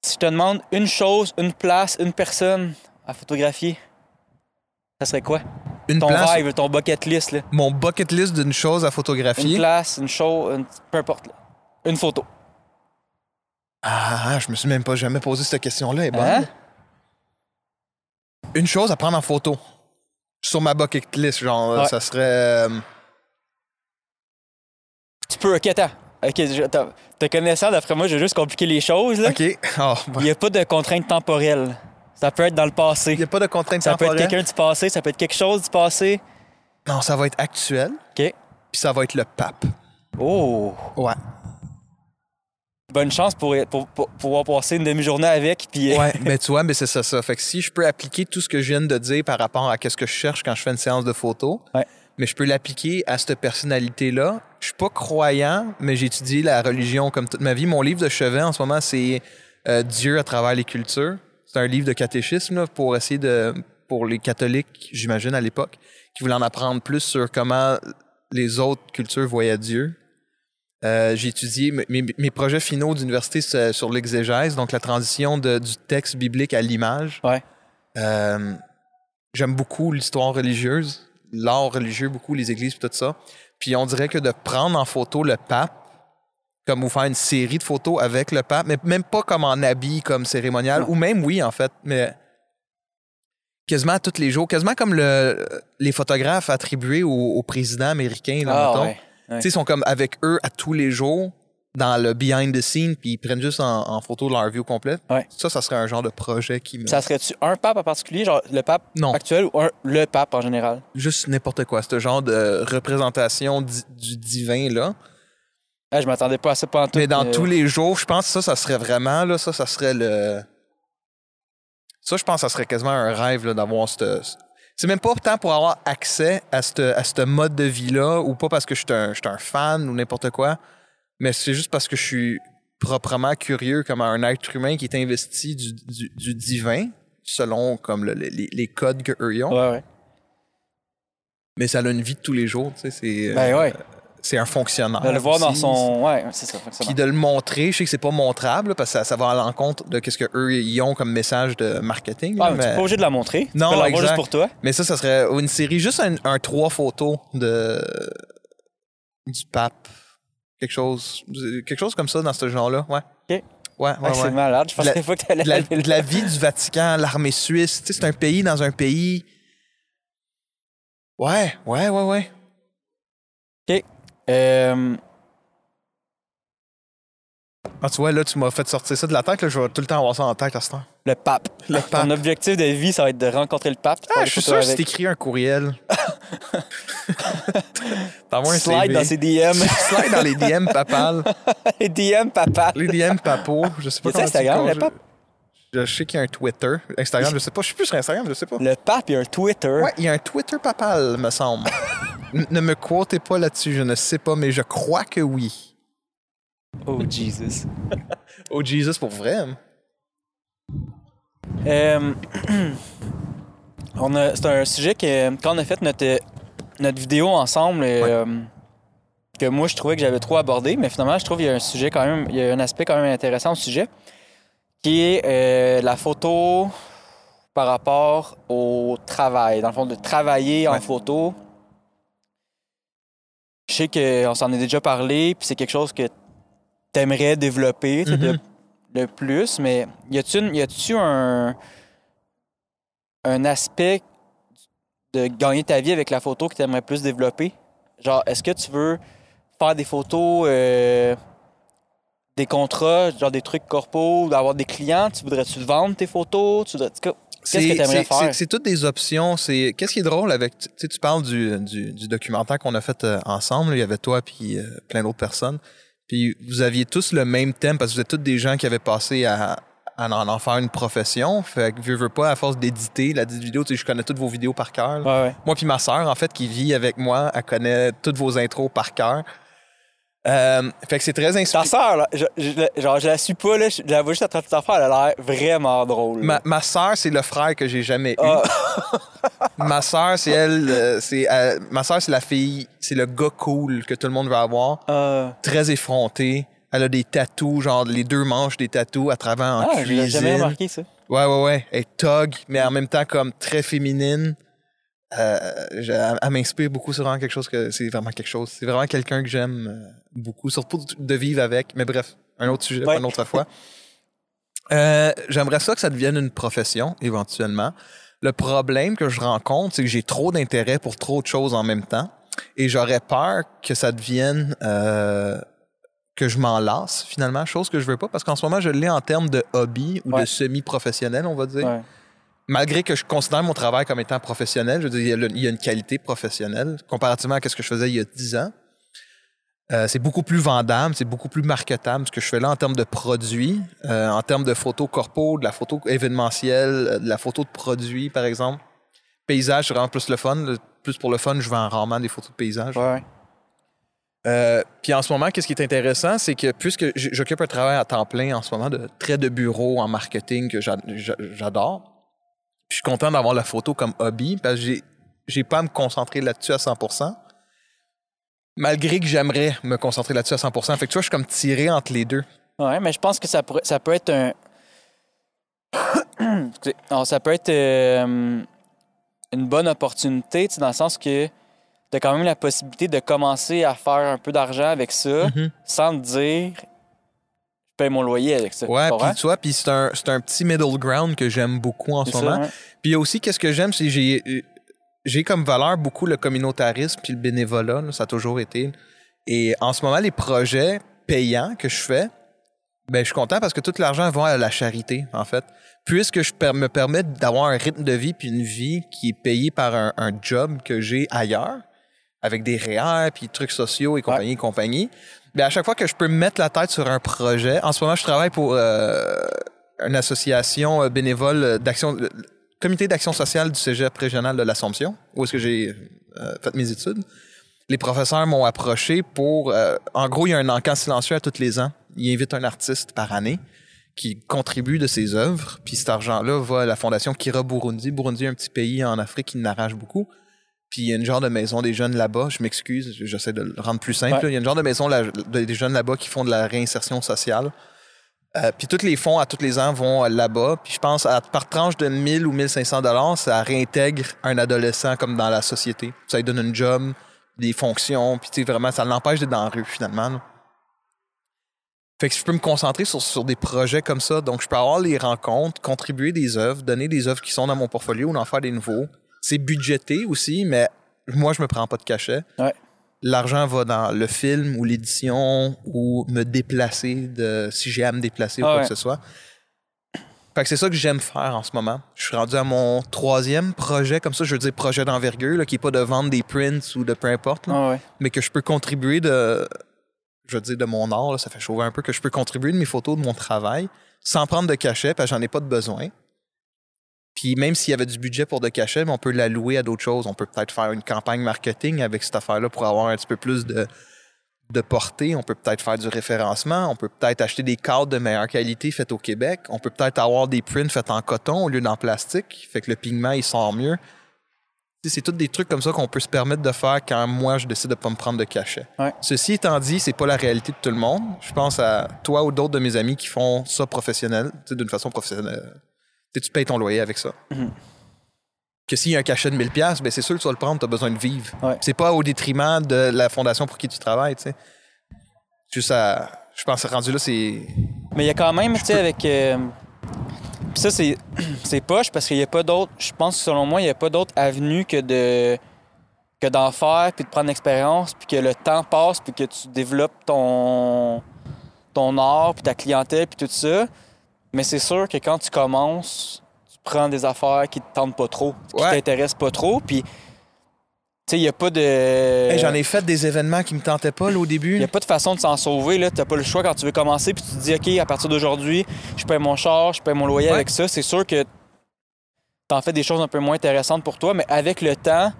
si je te demande une chose, une place, une personne à photographier, ça serait quoi? Une Ton place, rêve, ton bucket list. Là. mon bucket list d'une chose à Une photographier. place, une chose, une- peu importe. là. Une photo. Ah, je me suis même pas jamais posé cette question-là. elle est bonne. Hein? Une chose à prendre en photo. Sur ma bucket list, genre, Ouais. ça serait. euh, Tu peux, ok, attends. Ok, je- attends. Te connaissant, d'après moi, je vais juste compliquer les choses. Là. OK. Ah, Il n'y a pas de contrainte temporelle. Ça peut être dans le passé. Il n'y a pas de contrainte Ça peut être temporelle? quelqu'un du passé, ça peut être quelque chose du passé. Non, ça va être actuel. OK. Puis ça va être le pape. Oh! Ouais. Bonne chance pour, pour- pour pouvoir passer une demi-journée avec. Puis, Ouais, mais tu vois, mais c'est ça, ça. Fait que si je peux appliquer tout ce que je viens de dire par rapport à ce que je cherche quand je fais une séance de photo, Ouais. mais je peux l'appliquer à cette personnalité-là. Je suis pas croyant, mais j'ai étudié la religion comme toute ma vie. Mon livre de chevet en ce moment, c'est euh, Dieu à travers les cultures. C'est un livre de catéchisme là, pour essayer de, pour les catholiques, j'imagine à l'époque, qui voulaient en apprendre plus sur comment les autres cultures voyaient Dieu. Euh, j'ai étudié mes, projets finaux d'université sur l'exégèse, donc la transition de- du texte biblique à l'image. Ouais. Euh, J'aime beaucoup l'histoire religieuse, l'art religieux, beaucoup les églises tout ça. Puis on dirait que de prendre en photo le pape, comme ou faire une série de photos avec le pape, mais même pas comme en habit, comme cérémonial, Non. ou même oui en fait, mais quasiment tous les jours, quasiment comme le, les photographes attribués au, au président américain, là, ah. Ouais. Tu sais, ils sont comme avec eux à tous les jours dans le behind the scene, puis ils prennent juste en, en photo leur view complète. Ouais. Ça, ça serait un genre de projet qui me. Ça serait-tu un pape en particulier, genre le pape Non, actuel ou un- le pape en général? juste n'importe quoi. Ce genre de représentation di- du divin, là. Ah, je m'attendais pas à ça pendant tout. Mais dans euh, tous les jours, je pense que ça, ça serait vraiment, là, ça, ça serait le. Ça, je pense que ça serait quasiment un rêve, d'avoir cette. C'est même pas tant pour avoir accès à ce à mode de vie-là, ou pas parce que je suis un, un fan ou n'importe quoi, mais c'est juste parce que je suis proprement curieux comme un être humain qui est investi du, du, du divin, selon comme le- les, les codes que eux ils ont. Ouais, ouais. Mais ça a une vie de tous les jours, tu sais, c'est euh, Ben ouais. C'est un fonctionnaire. De le voir dans son. Ouais, c'est ça. Puis de le montrer, je sais que c'est pas montrable parce que ça, ça va à l'encontre de ce que eux ils ont comme message de marketing. là, Ah, mais tu mais, n'es pas obligé de la montrer. Non, tu peux l'avoir exact. juste pour toi. mais ça, ça serait une série, juste un, un trois photos de du pape. Quelque chose. Quelque chose comme ça dans ce genre-là, ouais. Ok. Ouais, ouais, Ouais, ouais. C'est malade. Je pensais pas que de la, de la vie du Vatican, l'armée suisse. Tu sais, c'est un pays dans un pays. Ouais, ouais, ouais, ouais. Euh, Ah, tu vois, là, tu m'as fait sortir ça de la tête. Là, je vais tout le temps avoir ça en tête à ce temps. le pape. Le pape. Ton objectif de vie, ça va être de rencontrer le pape. Ah, je suis sûr que si t'écris un courriel. T'envoies un Slide CV. dans ses DM. Slide dans les DM papales. les DM papa. Les DM papo. Je sais pas comment Instagram, le le pape? Je sais qu'il y a un Twitter. Instagram, je sais pas. Je suis plus sur Instagram, je sais pas. Le pape, il y a un Twitter. Ouais, il y a un Twitter papal, me semble. Ne me quotez pas là-dessus, je ne sais pas, mais je crois que oui. Oh, Jesus. Oh Jesus, pour vrai. hein? Euh, on a, c'est un sujet que quand on a fait notre, notre vidéo ensemble, euh, que moi je trouvais que j'avais trop abordé, mais finalement je trouve qu'il y a un sujet quand même, il y a un aspect quand même intéressant au sujet, qui est euh, la photo par rapport au travail. Dans le fond, de travailler en photo. Je sais qu'on s'en est déjà parlé, puis c'est quelque chose que tu aimerais développer de- le plus, mais y a-tu un, un aspect de gagner ta vie avec la photo que tu aimerais plus développer? Genre, est-ce que tu veux faire des photos, euh, des contrats, genre des trucs corpo, d'avoir des clients? Tu voudrais-tu vendre tes photos? Tu voudrais- Qu'est-ce que C'est- tu aimerais c'est- faire? c'est- C'est toutes des options. C'est qu'est-ce qui est drôle avec tu sais, tu parles du, du, du documentaire qu'on a fait euh, ensemble. Il y avait toi puis euh, plein d'autres personnes. Puis vous aviez tous le même thème parce que vous êtes tous des gens qui avaient passé à, à en, en faire une profession. Fait que veux, veux pas à force d'éditer la vidéo. Tu sais, je connais toutes vos vidéos par cœur. Ouais, ouais. Moi puis ma sœur, en fait, qui vit avec moi, elle connaît toutes vos intros par cœur. Euh, fait que c'est très Ta inspirant. sœur, là, je, je- genre, je la suis pas, là, je je la vois juste à travers ta affaire, elle a l'air vraiment drôle. là. Ma, ma sœur, c'est le frère que j'ai jamais eu. Ah. ma sœur, c'est elle, euh, c'est euh, ma sœur, c'est la fille, c'est le gars cool que tout le monde veut avoir, Ah. très effronté. Elle a des tatous, genre les deux manches des tatous à travers en Ah, cuisine. jamais remarqué ça. Ouais, ouais, ouais. Elle est tog, mais en même temps comme très féminine. Euh, je- elle elle m'inspire beaucoup. C'est vraiment quelque chose que c'est vraiment quelque chose. C'est vraiment quelqu'un que j'aime euh, beaucoup, surtout de vivre avec. Mais bref, un autre sujet, Ouais. une autre fois. Euh, J'aimerais ça que ça devienne une profession éventuellement. Le problème que je rencontre, c'est que j'ai trop d'intérêt pour trop de choses en même temps, et j'aurais peur que ça devienne euh, que je m'en lasse finalement, chose que je veux pas, parce qu'en ce moment je l'ai en termes de hobby ou de semi-professionnel, on va dire Ouais. Malgré que je considère mon travail comme étant professionnel, je veux dire, il y a, une qualité professionnelle comparativement à ce que je faisais il y a 10 ans. Euh, c'est beaucoup plus vendable, c'est beaucoup plus marketable ce que je fais là en termes de produits, euh, en termes de photos corpo, de la photo événementielle, euh, de la photo de produits, par exemple. Paysage, c'est vraiment plus le fun. Le- plus pour le fun, je vends rarement des photos de paysage. Ouais. Euh, puis en ce moment, qu'est-ce qui est intéressant, c'est que puisque j'occupe un travail à temps plein en ce moment de trait de bureau en marketing que j'a- j'a- j'adore, je suis content d'avoir la photo comme hobby parce que j'ai pas à me concentrer là-dessus à 100%. Malgré que j'aimerais me concentrer là-dessus à 100%. Fait que tu vois, je suis comme tiré entre les deux. Ouais, mais je pense que ça, pourrait, ça peut être un. Alors, ça peut être euh, une bonne opportunité, tu sais, dans le sens que tu as quand même la possibilité de commencer à faire un peu d'argent avec ça sans te dire paye mon loyer avec ça. Ouais, puis tu vois, puis c'est un, c'est un petit middle ground que j'aime beaucoup en ce ça, moment. ouais. Puis aussi, qu'est-ce que j'aime, c'est que j'ai, euh, j'ai comme valeur beaucoup le communautarisme puis le bénévolat, là, ça a toujours été. Et en ce moment, les projets payants que je fais, ben, je suis content parce que tout l'argent va à la charité, en fait. Puisque je me permets d'avoir un rythme de vie puis une vie qui est payée par un, un job que j'ai ailleurs, avec des REER puis trucs sociaux et compagnie et compagnie. Ben, à chaque fois que je peux me mettre la tête sur un projet, en ce moment, je travaille pour euh, une association euh, bénévole euh, d'action, comité d'action sociale du cégep régional de l'Assomption, où est-ce que j'ai euh, fait mes études. Les professeurs m'ont approché pour, euh, en gros, il y a un encan silencieux à tous les ans il invite un artiste par année qui contribue de ses œuvres, puis cet argent-là va à la fondation Kira Burundi. Burundi est un petit pays en Afrique qui n'arrache beaucoup. Puis il y a une genre de maison des jeunes là-bas. Je m'excuse, j'essaie de le rendre plus simple. Ouais. Il y a une genre de maison là- des jeunes là-bas qui font de la réinsertion sociale. Euh, puis tous les fonds à tous les ans vont là-bas. Puis je pense à, par tranche de 1000 ou 1500 dollars, ça réintègre un adolescent comme dans la société. Ça lui donne une job, des fonctions. Puis tu sais, vraiment, ça l'empêche d'être dans la rue finalement. là. Fait que je peux me concentrer sur, sur des projets comme ça. Donc, je peux avoir les rencontres, contribuer des œuvres, donner des œuvres qui sont dans mon portfolio ou en faire des nouveaux. C'est budgété aussi, mais moi, je me prends pas de cachet. Ouais. L'argent va dans le film ou l'édition ou me déplacer de, si j'ai à me déplacer ou Ah quoi ouais. que ce soit. Fait que c'est ça que j'aime faire en ce moment. Je suis rendu à mon troisième projet, comme ça, je veux dire projet d'envergure, qui est pas de vendre des prints ou de peu importe. là Ah ouais. mais que je peux contribuer de, je veux dire, de mon art, là, ça fait chauffer un peu, que je peux contribuer de mes photos, de mon travail, sans prendre de cachet, parce que j'en ai pas de besoin. Puis même s'il y avait du budget pour de cachet, mais on peut l'allouer à d'autres choses. On peut peut-être faire une campagne marketing avec cette affaire-là pour avoir un petit peu plus de, de portée. On peut peut-être faire du référencement. On peut peut-être acheter des cadres de meilleure qualité faits au Québec. On peut peut-être avoir des prints faits en coton au lieu d'en plastique. Fait que le pigment, il sort mieux. C'est tous des trucs comme ça qu'on peut se permettre de faire quand moi, je décide de pas me prendre de cachet. Ouais. Ceci étant dit, c'est pas la réalité de tout le monde. Je pense à toi ou d'autres de mes amis qui font ça professionnel, d'une façon professionnelle. Tu payes ton loyer avec ça. Mhm. Que s'il y a un cachet de 1000$, pièces, ben c'est sûr que tu vas le prendre, tu as besoin de vivre. Ouais. C'est pas au détriment de la fondation pour qui tu travailles, tu sais. Juste à. Je pense que rendu là, c'est. Mais il y a quand même, tu sais, avec. euh, Puis ça, c'est, c'est poche parce qu'il n'y a pas d'autre. Je pense que selon moi, il n'y a pas d'autre avenue que de que d'en faire, puis de prendre l'expérience, puis que le temps passe, puis que tu développes ton, ton art, puis ta clientèle, puis tout ça. Mais c'est sûr que quand tu commences, tu prends des affaires qui te tentent pas trop, qui Ouais. t'intéressent pas trop, puis. Tu sais, il n'y a pas de. Hey, J'en ai fait des événements qui me tentaient pas là, au début. Il n'y a pas de façon de s'en sauver. Tu n'as pas le choix quand tu veux commencer. Puis tu te dis, OK, à partir d'aujourd'hui, je paye mon char, je paye mon loyer Ouais. avec ça. C'est sûr que tu en fais des choses un peu moins intéressantes pour toi. Mais avec le temps,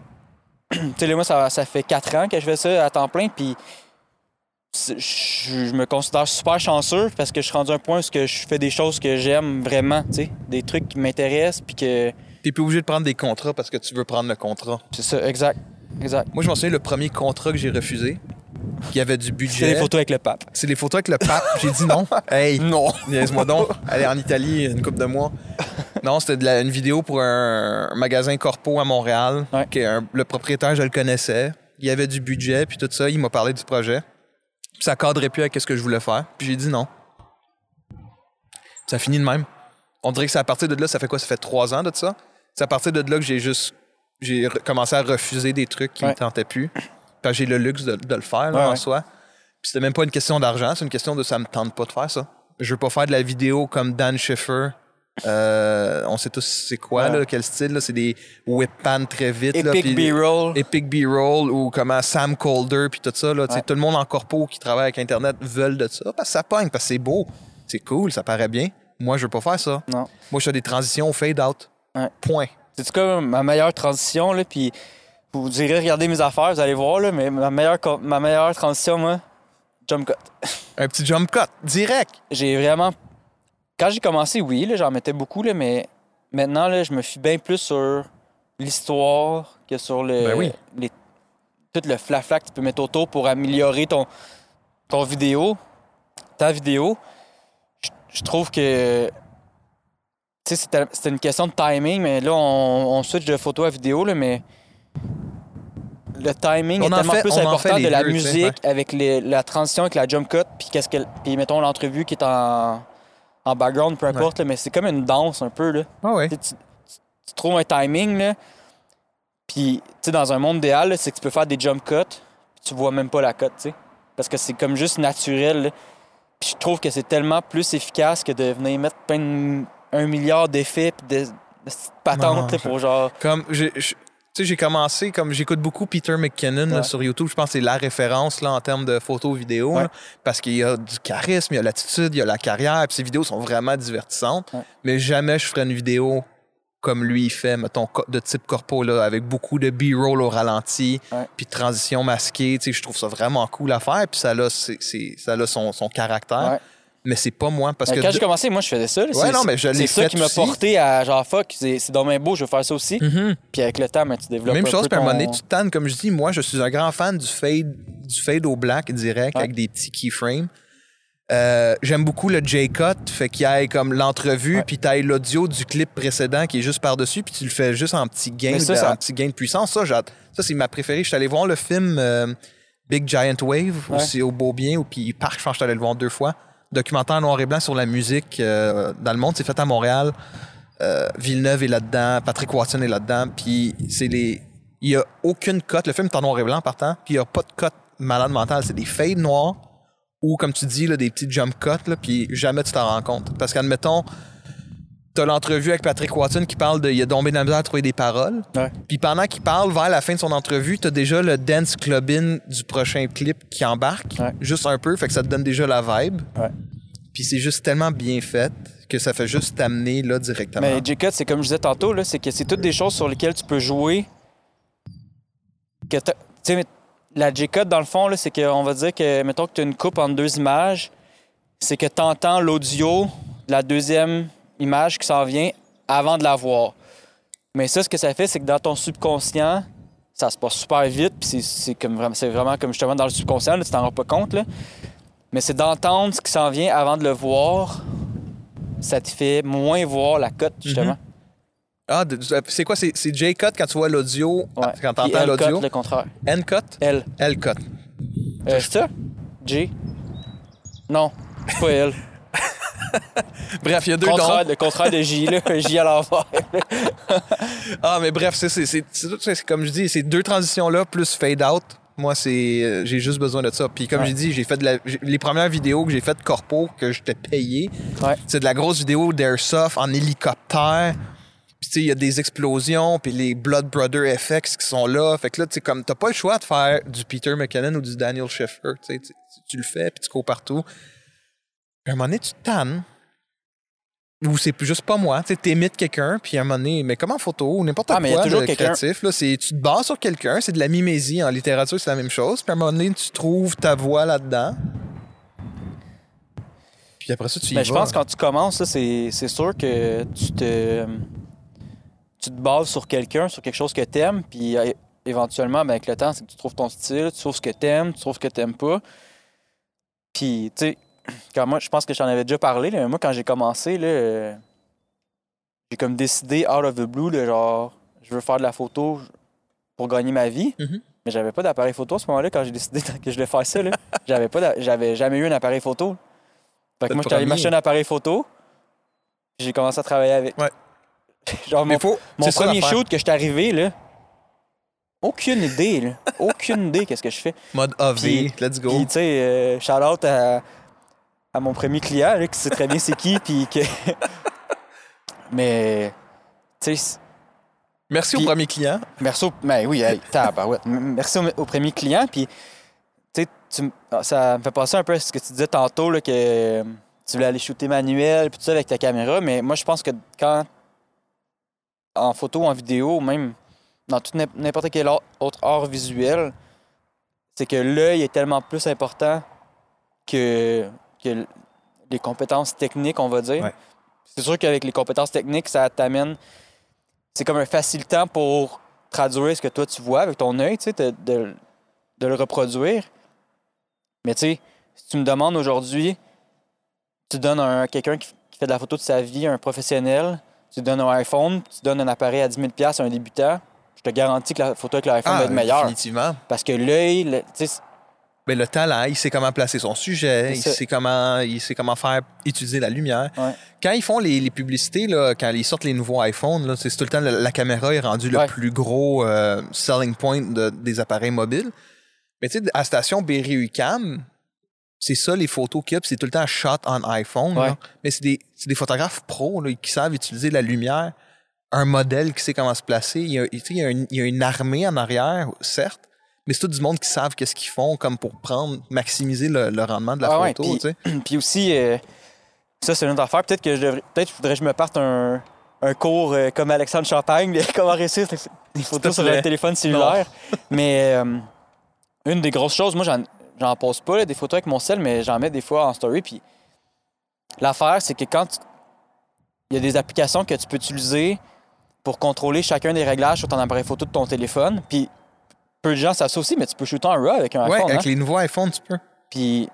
tu sais, moi, ça, ça fait quatre ans que je fais ça à temps plein. Puis je, me considère super chanceux parce que je suis rendu à un point où je fais des choses que j'aime vraiment. tu sais, Des trucs qui m'intéressent. Puis que. T'es plus obligé de prendre des contrats parce que tu veux prendre le contrat. C'est ça, exact. Exact. Moi, je m'en souviens, le premier contrat que j'ai refusé, qui avait du C'est budget. des photos avec le pape. C'est les photos avec le pape. J'ai dit non. Hey, Non. niaise-moi donc. Aller en Italie une couple de mois. Non, c'était de la- une vidéo pour un, un magasin corpo à Montréal. Ouais. que un- le propriétaire, je le connaissais. Il y avait du budget, puis tout ça. Il m'a parlé du projet. Ça cadrait plus avec ce que je voulais faire. Puis j'ai dit non. Ça finit de même. On dirait que c'est à partir de là, ça fait quoi? Ça fait trois ans de ça? C'est à partir de là que j'ai juste... J'ai commencé à refuser des trucs qui Ouais. me tentaient plus. Quand j'ai le luxe de, de le faire, là, Ouais, en ouais. soi. Puis c'était même pas une question d'argent, c'est une question de ça me tente pas de faire ça. Je veux pas faire de la vidéo comme Dan Schiffer. Euh, on sait tous c'est quoi, Ouais. là, quel style. C'est des whip pan très vite. Epic B-roll. Epic B-roll ou comment Sam Calder puis tout ça. Là, Ouais. Tout le monde en corpo qui travaille avec Internet veulent de ça parce que ça pogne, parce que c'est beau, c'est cool, ça paraît bien. Moi, je veux pas faire ça. Non. Moi, je fais des transitions au fade-out. Ouais. Point. C'est comme ma meilleure transition, là, puis vous direz, regardez mes affaires, vous allez voir, là, mais ma meilleure, ma meilleure transition, moi, jump cut. Un petit jump cut, direct. J'ai vraiment... Quand j'ai commencé, oui, j'en mettais beaucoup, là, mais maintenant, là, je me fie bien plus sur l'histoire que sur le... Ben oui. les- tout le flafla que tu peux mettre autour pour améliorer ton, ton vidéo, ta vidéo. Je, je trouve que... Tu sais, c'était- une question de timing, mais là, on, on switch de photo à vidéo, là, mais le timing On est en tellement fait- plus important de la deux, musique avec les- la transition avec la jump cut, puis qu'est-ce que, puis mettons l'entrevue qui est en, en background, peu importe, là, mais c'est comme une danse un peu là. Ah ouais. Tu, sais, tu- tu trouves un timing là, puis dans un monde idéal, c'est que tu peux faire des jump cuts, puis tu vois même pas la cut, tu sais, parce que c'est comme juste naturel. là. Puis je trouve que c'est tellement plus efficace que de venir mettre plein de- un milliard d'effets puis de, de patentes Non, pour genre. Comme je- sais, j'ai commencé comme j'écoute beaucoup Peter McKinnon là, sur YouTube. Je pense que c'est la référence là en termes de photos vidéo Ouais. là, parce qu'il y a du charisme, il y a l'attitude, il y a la carrière. Puis ses vidéos sont vraiment divertissantes. Ouais. Mais jamais je ferais une vidéo comme lui il fait, mettons, de type corpo, là, avec beaucoup de B-roll au ralenti, puis de transition masquée. Tu sais, je trouve ça vraiment cool à faire, puis ça a, ça a son, son caractère. Mais c'est pas moi, parce Mais que... quand j'ai commencé, moi, je faisais ça. Ouais, C'est- non, mais je l'ai C'est ça qui m'a porté à genre, fuck, c'est dommage beau, je veux faire ça aussi. Mhm. Puis avec le temps, ben, tu développes Même un chose, peu puis à un moment donné, tu tannes, comme je dis, moi, je suis un grand fan du fade, du fade au black direct Ouais. avec des petits keyframes. Euh, J'aime beaucoup le J-Cut, fait qu'il y ait comme l'entrevue, puis tu l'audio du clip précédent qui est juste par-dessus, puis tu le fais juste en petit gain, Mais ça, de, ça- en petit gain de puissance. Ça, ça c'est ma préférée. Je suis allé voir le film euh, Big Giant Wave, Ouais. aussi au Beaubien, ou puis Parc, je pense que je suis allé le voir deux fois. Documentaire noir et blanc sur la musique euh, dans le monde. C'est fait à Montréal. Euh, Villeneuve est là-dedans, Patrick Watson est là-dedans, puis c'est les... Il y a aucune cote. Le film est en noir et blanc partant, puis il y a pas de cote malade mentale. C'est des fades noirs ou, comme tu dis, là, des petits jump cuts, là, puis jamais tu t'en rends compte. Parce qu'admettons, t'as l'entrevue avec Patrick Watson qui parle de... Il a tombé de la misère à trouver des paroles. Ouais. Puis pendant qu'il parle, vers la fin de son entrevue, t'as déjà le dance club-in du prochain clip qui embarque. Ouais. Juste un peu, fait que ça te donne déjà la vibe. Ouais. Puis c'est juste tellement bien fait que ça fait juste t'amener là directement. Mais J-Cut, c'est comme je disais tantôt, là, c'est que c'est toutes des choses sur lesquelles tu peux jouer. Que tu sais, la J-Cut, dans le fond, là, c'est qu'on va dire que, mettons que tu as une coupe entre deux images, c'est que tu entends l'audio de la deuxième image qui s'en vient avant de la voir. Mais ça, ce que ça fait, c'est que dans ton subconscient, ça se passe super vite, puis c'est- vraiment, c'est vraiment comme justement dans le subconscient, là, tu t'en rends pas compte, là. Mais c'est d'entendre ce qui s'en vient avant de le voir, ça te fait moins voir la cote, justement. Ah, de- c'est quoi? C'est J-Cut quand tu vois l'audio, Ouais. quand t'entends l'audio? le contraire. N-Cut? L. L-Cut. Euh, c'est ça? J? Non, c'est pas L. Bref, il y a deux Contraire, dons. le contraire de J, là. J à l'envers. Ah, mais bref, c'est comme je dis, ces deux transitions-là plus fade-out, moi, c'est euh, j'ai juste besoin de ça. Puis comme Ouais. j'ai dit, j'ai fait de la, les premières vidéos que j'ai faites corpo, que je t'ai payé, Ouais. c'est de la grosse vidéo d'Airsoft en hélicoptère. Puis tu sais, il y a des explosions, puis les Blood Brother FX qui sont là. Fait que là, tu sais, comme t'as pas le choix de faire du Peter McKinnon ou du Daniel Schiffer. Tu sais, tu- tu le fais, puis tu cours partout. À un moment donné, tu te tannes. Ou c'est juste pas moi. Tu sais, t'imites quelqu'un, puis à un moment donné, mais comme en photo ou n'importe Ah, quoi mais de créatif, là, c'est, tu te bases sur quelqu'un, c'est de la mimésie. En littérature, c'est la même chose. Puis à un moment donné, tu trouves ta voix là-dedans. Puis après ça, tu y Mais vas. je pense que quand tu commences, là, c'est c'est sûr que tu te, tu te bases sur quelqu'un, sur quelque chose que tu aimes, puis euh, éventuellement, ben, avec le temps, c'est que tu trouves ton style, tu trouves ce que tu aimes, tu trouves ce que tu n'aimes pas. Puis, tu sais, quand moi, je pense que j'en avais déjà parlé, là, mais moi, quand j'ai commencé, là, euh, j'ai comme décidé, out of the blue, là, genre, je veux faire de la photo pour gagner ma vie. Mhm. Mais j'avais pas d'appareil photo à ce moment-là quand j'ai décidé que je voulais faire ça. là. J'avais pas j'avais jamais eu un appareil photo. Fait que moi, j'étais allé m'acheter un appareil photo. J'ai commencé à travailler avec. Ouais. Genre, Mais mon, faut, mon c'est ça premier shoot que je suis arrivé, là, aucune idée, là. Aucune idée qu'est-ce que je fais. Mode Puis- let's go. Puis, tu sais, euh, shout out à, à mon premier client, là, qui sait très bien c'est qui, puis que. Mais, tu sais, Merci Puis- au premier client. Merci au... Ben oui, hey. M- Merci au, au premier client. Puis, tu sais, ah, ça me fait penser un peu à ce que tu disais tantôt, là, que euh, tu voulais aller shooter manuel, puis tout ça avec ta caméra. Mais moi, je pense que quand, en photo en vidéo, même dans tout n'im- n'importe quel au- autre art visuel, c'est que l'œil est tellement plus important que, que les compétences techniques, on va dire. Ouais. C'est sûr qu'avec les compétences techniques, ça t'amène c'est comme un facilitant pour traduire ce que toi tu vois avec ton œil, tu sais, de, de- de le reproduire. Mais tu sais, si tu me demandes aujourd'hui, tu donnes à quelqu'un qui, qui fait de la photo de sa vie, un professionnel, tu donnes un iPhone, tu donnes un appareil à 10 000 à un débutant, je te garantis que la photo avec l'iPhone va être meilleure. Ah, définitivement. Parce que l'œil, tu sais, Mais le talent, il sait comment placer son sujet, il sait comment, il sait comment faire utiliser la lumière. Ouais. Quand ils font les, les publicités, là, quand ils sortent les nouveaux iPhones, là, c'est tout le temps la, la caméra est rendue le plus gros euh, selling point de- des appareils mobiles. Mais tu sais, à station Berry-UQAM, c'est ça les photos qu'il y a, puis c'est tout le temps shot on iPhone. Ouais. Mais c'est des, c'est des photographes pros là, qui savent utiliser la lumière, un modèle qui sait comment se placer. Il y a, tu sais, il y a une, il y a une armée en arrière, certes, mais c'est tout du monde qui savent qu'est-ce qu'ils font comme pour prendre, maximiser le, le rendement de la Ah ouais, photo. puis- sais. Puis aussi, euh, ça, c'est une autre affaire. Peut-être que je devrais, peut-être faudrait que je me parte un, un cours euh, comme Alexandre Champagne, comment réussir des photos sur le téléphone cellulaire. Mais euh, une des grosses choses, moi, j'en, j'en pose pas là, des photos avec mon sel, mais j'en mets des fois en story. Puis l'affaire, c'est que quand il y a des applications que tu peux utiliser pour contrôler chacun des réglages sur ton appareil photo de ton téléphone. Puis peu de gens savent ça aussi, mais tu peux shooter en RAW avec un Ouais, iPhone. avec hein. les nouveaux iPhones, tu peux. Puis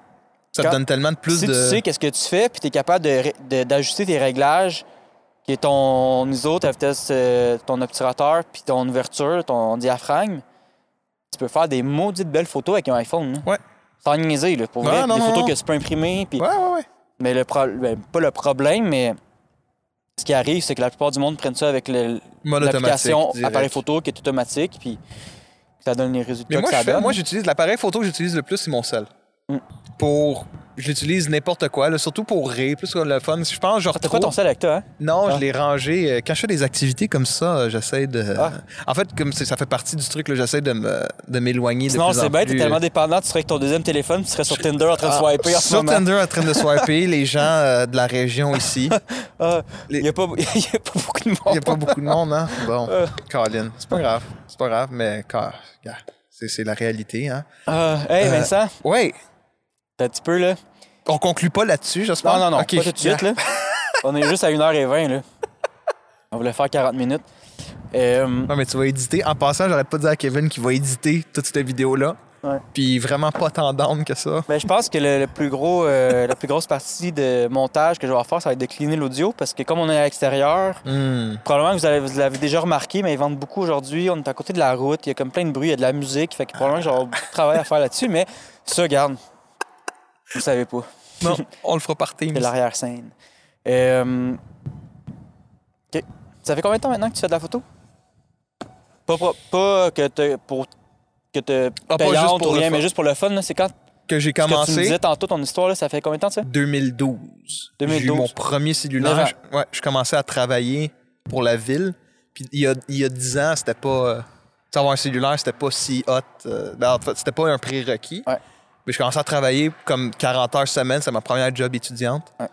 Ça Quand- te donne tellement de plus si de. tu sais qu'est-ce que tu fais, puis tu es capable d'ajuster tes réglages, qui est ton ISO, ta vitesse, euh, ton obturateur, puis ton ouverture, ton diaphragme, tu peux faire des maudites belles photos avec un iPhone. là. Ouais. Sans niaiser, là, pour Non, vrai. non, des non, photos que tu peux imprimer. Puis... Ouais, ouais, ouais. Mais le pro- ben, pas le problème, mais ce qui arrive, c'est que la plupart du monde prennent ça avec l'application appareil photo qui est automatique, puis ça donne les résultats Mais moi, que ça je fais- donne. moi, j'utilise l'appareil photo que j'utilise le plus, c'est mon sel. Mm. Pour. J'utilise n'importe quoi, là, surtout pour rire, plus que le fun. Je pense que je T'as ton sel avec toi, hein? Non, Ah. je l'ai rangé. euh, Quand je fais des activités comme ça, euh, j'essaie de. Ah. En fait, comme ça fait partie du truc, j'essaie de m'éloigner de en c'est bête, t'es tellement dépendant, tu serais avec ton deuxième téléphone, tu serais sur Tinder en train de ah, swiper en ce Sur moment. Tinder, en train de swiper les gens euh, de la région ici. Ah, Les- Il n'y a, pas- il y a pas beaucoup de monde. Il n'y a pas beaucoup de monde, hein? Bon. Colin, c'est pas grave. C'est pas grave, mais car- c'est la réalité, hein? Ah, hey, Vincent, Ouais, t'as un petit peu, là? On conclut pas là-dessus, j'espère? Non, non, non, Ok, pas tout de suite, là. On est juste à 1h20, là. On voulait faire 40 minutes. Euh, Non, mais tu vas éditer. En passant, j'arrête pas de dire à Kevin qu'il va éditer toute cette vidéo-là. Ouais. Puis vraiment pas tant down que ça. ben, je pense que le, le plus gros, euh, la plus grosse partie de montage que je vais faire, ça va être de cleaner l'audio, parce que comme on est à l'extérieur, Hmm. probablement que vous, avez- vous l'avez déjà remarqué, mais ils vendent beaucoup aujourd'hui. On est à côté de la route, il y a comme plein de bruit, il y a de la musique, fait que probablement que j'aurai beaucoup de travail à faire là-dessus, mais ça, garde. Vous savez pas. Non, on le fera par Teams. C'est l'arrière-scène. Euh, OK. Ça fait combien de temps maintenant que tu fais de la photo? Pas, pas, pas que te, pour que te Ah, pas juste pour ou rien, mais juste pour le fun. C'est quand Que j'ai ce que tu me commencé disais tantôt ton histoire, là, ça fait combien de temps ça? 2012. J'ai eu 2012. mon premier cellulaire. Je- Ouais, je commençais à travailler pour la ville. Puis il y a, il y a 10 ans, c'était pas. euh, tu avoir un cellulaire, c'était pas si hot. euh, ben, en fait, c'était pas un prérequis. Ouais. Mais je commençais à travailler comme 40 heures semaine. C'est ma première job étudiante. Ouais.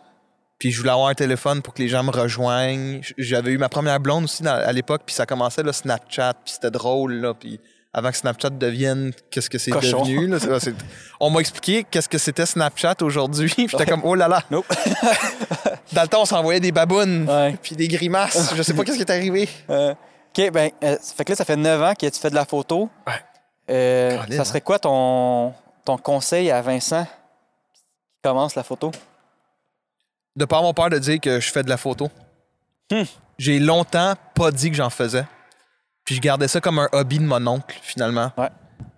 Puis je voulais avoir un téléphone pour que les gens me rejoignent. J'avais eu ma première blonde aussi dans- à l'époque. Puis ça commençait le Snapchat. Puis c'était drôle. Là, puis avant que Snapchat devienne qu'est-ce que c'est devenu. là, on m'a expliqué qu'est-ce que c'était Snapchat aujourd'hui. Puis j'étais comme, oh là là. Nope. Dans le temps, on s'envoyait des babounes. Puis des grimaces. Je sais pas qu'est-ce qui est arrivé. Euh, OK, ben, euh, ça fait que là, ça fait 9 ans que tu fais de la photo. Ouais. Euh, ça serait quoi ton, ton conseil à Vincent qui commence la photo? De pas avoir peur de dire que je fais de la photo. Hmm. J'ai longtemps pas dit que j'en faisais. Puis je gardais ça comme un hobby de mon oncle, finalement. Ouais.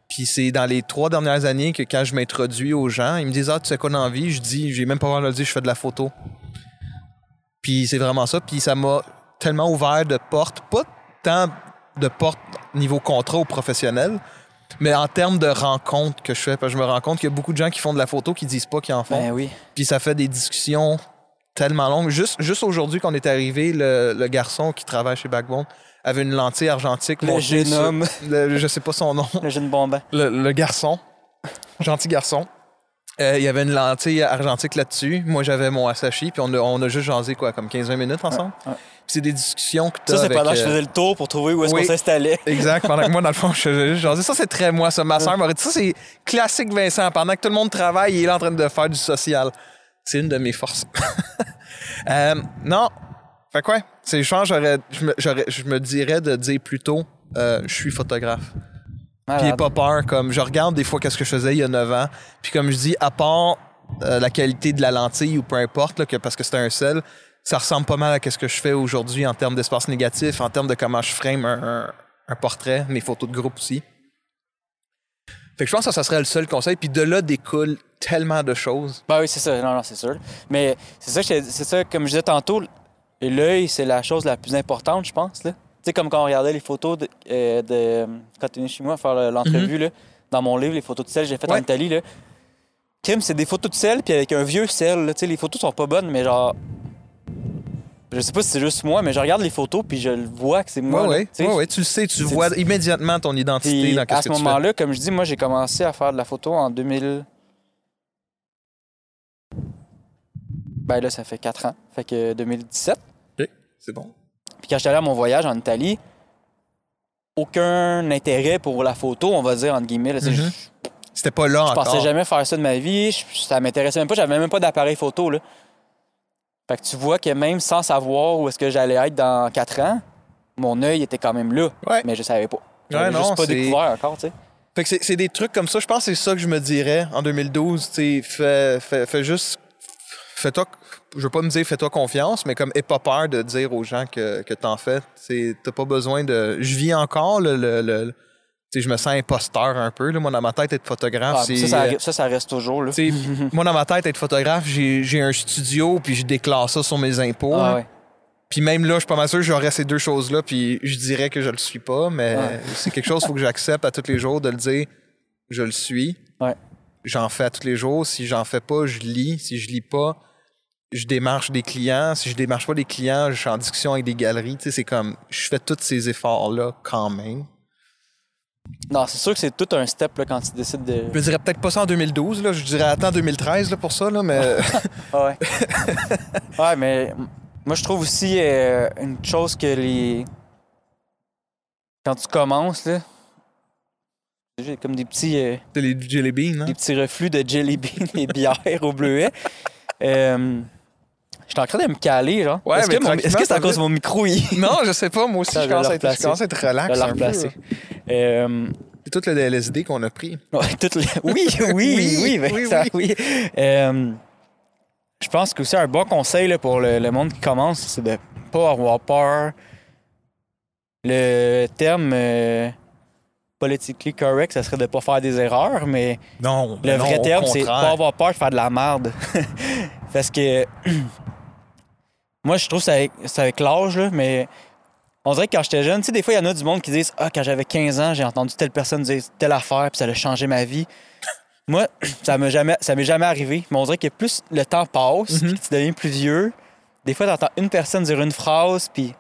Puis c'est dans les trois dernières années que quand je m'introduis aux gens, ils me disent Ah, tu sais quoi dans la vie Je dis, j'ai même pas peur de le dire, je fais de la photo. Puis c'est vraiment ça. Puis ça m'a tellement ouvert de portes, pas tant de portes niveau contrat ou professionnel, mais en termes de rencontres que je fais. Parce que je me rends compte qu'il y a beaucoup de gens qui font de la photo qui disent pas qu'ils en font. Ben oui. Puis ça fait des discussions tellement longues. Juste, juste aujourd'hui qu'on est arrivé, le, le garçon qui travaille chez Backbone avait une lentille argentique. Le jeune homme. le- je sais pas son nom. Le jeune bombant. Le, le garçon. Gentil garçon. Euh, il y avait une lentille argentique là-dessus. Moi, j'avais mon Asahi. Puis on a, on a juste jasé, quoi, comme 15-20 minutes ensemble. Ouais. C'est des discussions que tu Ça, c'est pendant que je euh, faisais le tour pour trouver où est-ce oui. qu'on s'installait. Exact. Pendant que moi, dans le fond, je faisais juste jaser. Ça, c'est très moi, ça. Ma soeur m'aurait dit ça, c'est classique Vincent. Pendant que tout le monde travaille, il est là en train de faire du social. C'est une de mes forces. Euh, non. Fait quoi? C'est, je pense, j'aurais, je, me, j'aurais- je me dirais de dire plutôt, euh, je suis photographe. Puis Malade. pas peur. Comme, je regarde des fois qu'est-ce que je faisais il y a 9 ans. Puis comme je dis, à part euh, la qualité de la lentille ou peu importe, là, que, parce que c'était un sel, ça ressemble pas mal à ce que je fais aujourd'hui en termes d'espace négatif, en termes de comment je frame un, un- un portrait, mes photos de groupe aussi. Fait que je pense que ça serait le seul conseil. Puis de là découle tellement de choses. Ben oui, c'est ça. Non, non, c'est sûr. Mais c'est ça, c'est ça, comme je disais tantôt, l'œil, c'est la chose la plus importante, je pense. Tu sais, comme quand on regardait les photos de, euh, de- quand tu es venu chez moi à faire le- l'entrevue, là, dans mon livre, les photos de sel que j'ai faites en. Italie, là. Kim, c'est des photos de sel, puis avec un vieux sel. Tu sais, les photos sont pas bonnes, mais genre. Je sais pas si c'est juste moi, mais je regarde les photos, puis je le vois que c'est moi. Ouais, là, ouais, ouais, tu le sais, tu vois immédiatement ton identité Puis dans à qu'est-ce ce tu fais. moment-là, comme je dis, moi, j'ai commencé à faire de la photo en 2000. Ben là, ça fait 4 ans. Fait que 2017. Ok, C'est bon. Puis quand j'étais allé à mon voyage en Italie, aucun intérêt pour la photo, on va dire, entre guillemets. Mhm. je- C'était pas là Je encore. pensais jamais faire ça de ma vie. Je- ça m'intéressait même pas. J'avais même pas d'appareil photo. Là. Fait que tu vois que même sans savoir où est-ce que j'allais être dans 4 ans, mon œil était quand même là. Ouais. Mais je savais pas. Ouais, J'avais non, juste pas découvert encore, tu sais. Fait que c'est- des trucs comme ça. Je pense que c'est ça que je me dirais en 2012. Tu fais, fais, fais juste. Fais-toi. Je veux pas me dire fais-toi confiance, mais comme aie pas peur de dire aux gens que, que t'en fais. T'as pas besoin de. Je vis encore le. le, le- je me sens imposteur un peu. Là. Moi, dans ma tête, être photographe, Ah, c'est. ça, ça, euh, ça, ça reste toujours. Là. moi, dans ma tête, être photographe, j'ai un studio, puis je déclare ça sur mes impôts. Ah, ouais. Puis même là, je suis pas mal sûr que j'aurais ces deux choses-là, puis je dirais que je le suis pas, mais Ouais. c'est quelque chose qu'il faut que j'accepte à tous les jours de le dire. Je le suis. Ouais. J'en fais à tous les jours. Si j'en fais pas, je lis. Si je lis pas, je démarche des clients. Si je démarche pas des clients, je suis en discussion avec des galeries. C'est comme, je fais tous ces efforts-là quand même. Non, c'est sûr que c'est tout un step là, quand tu décides de. Je dirais peut-être pas ça en 2012, là. Je dirais attends 2013 là, pour ça, là, mais. Ah ouais. ouais, mais moi, je trouve aussi euh, une chose que les. Quand tu commences, là. J'ai comme des petits. euh, les jelly beans, hein? des petits reflux de jelly beans et bière au bleuet. Euh, je suis en train de me caler, genre. Ouais, est-ce, mais que, mon- est-ce que c'est à cause de mon micro? Il... Non, je sais pas. Moi aussi, je commence, le à être, je replacer. commence à être Je relax. vais peu, replacer. Euh, C'est tout le LSD qu'on a pris. ouais, Oui, oui, oui, Oui, ben, oui, ça, oui. Euh, je pense que aussi un bon conseil là, pour le, le monde qui commence, c'est de pas avoir peur. Le terme euh, politically correct, ça serait de pas faire des erreurs, mais Non, Le non, vrai terme, c'est pas avoir peur de faire de la merde. Parce que moi, je trouve que c'est avec, c'est avec l'âge, mais on dirait que quand j'étais jeune, tu sais, des fois, il y en a du monde qui disent Ah, quand j'avais 15 ans, j'ai entendu telle personne dire telle affaire, puis ça a changé ma vie. Moi, ça m'est jamais, ça m'est jamais arrivé. Mais on dirait que plus le temps passe, Mhm. puis tu deviens plus vieux, des fois, tu entends une personne dire une phrase, puis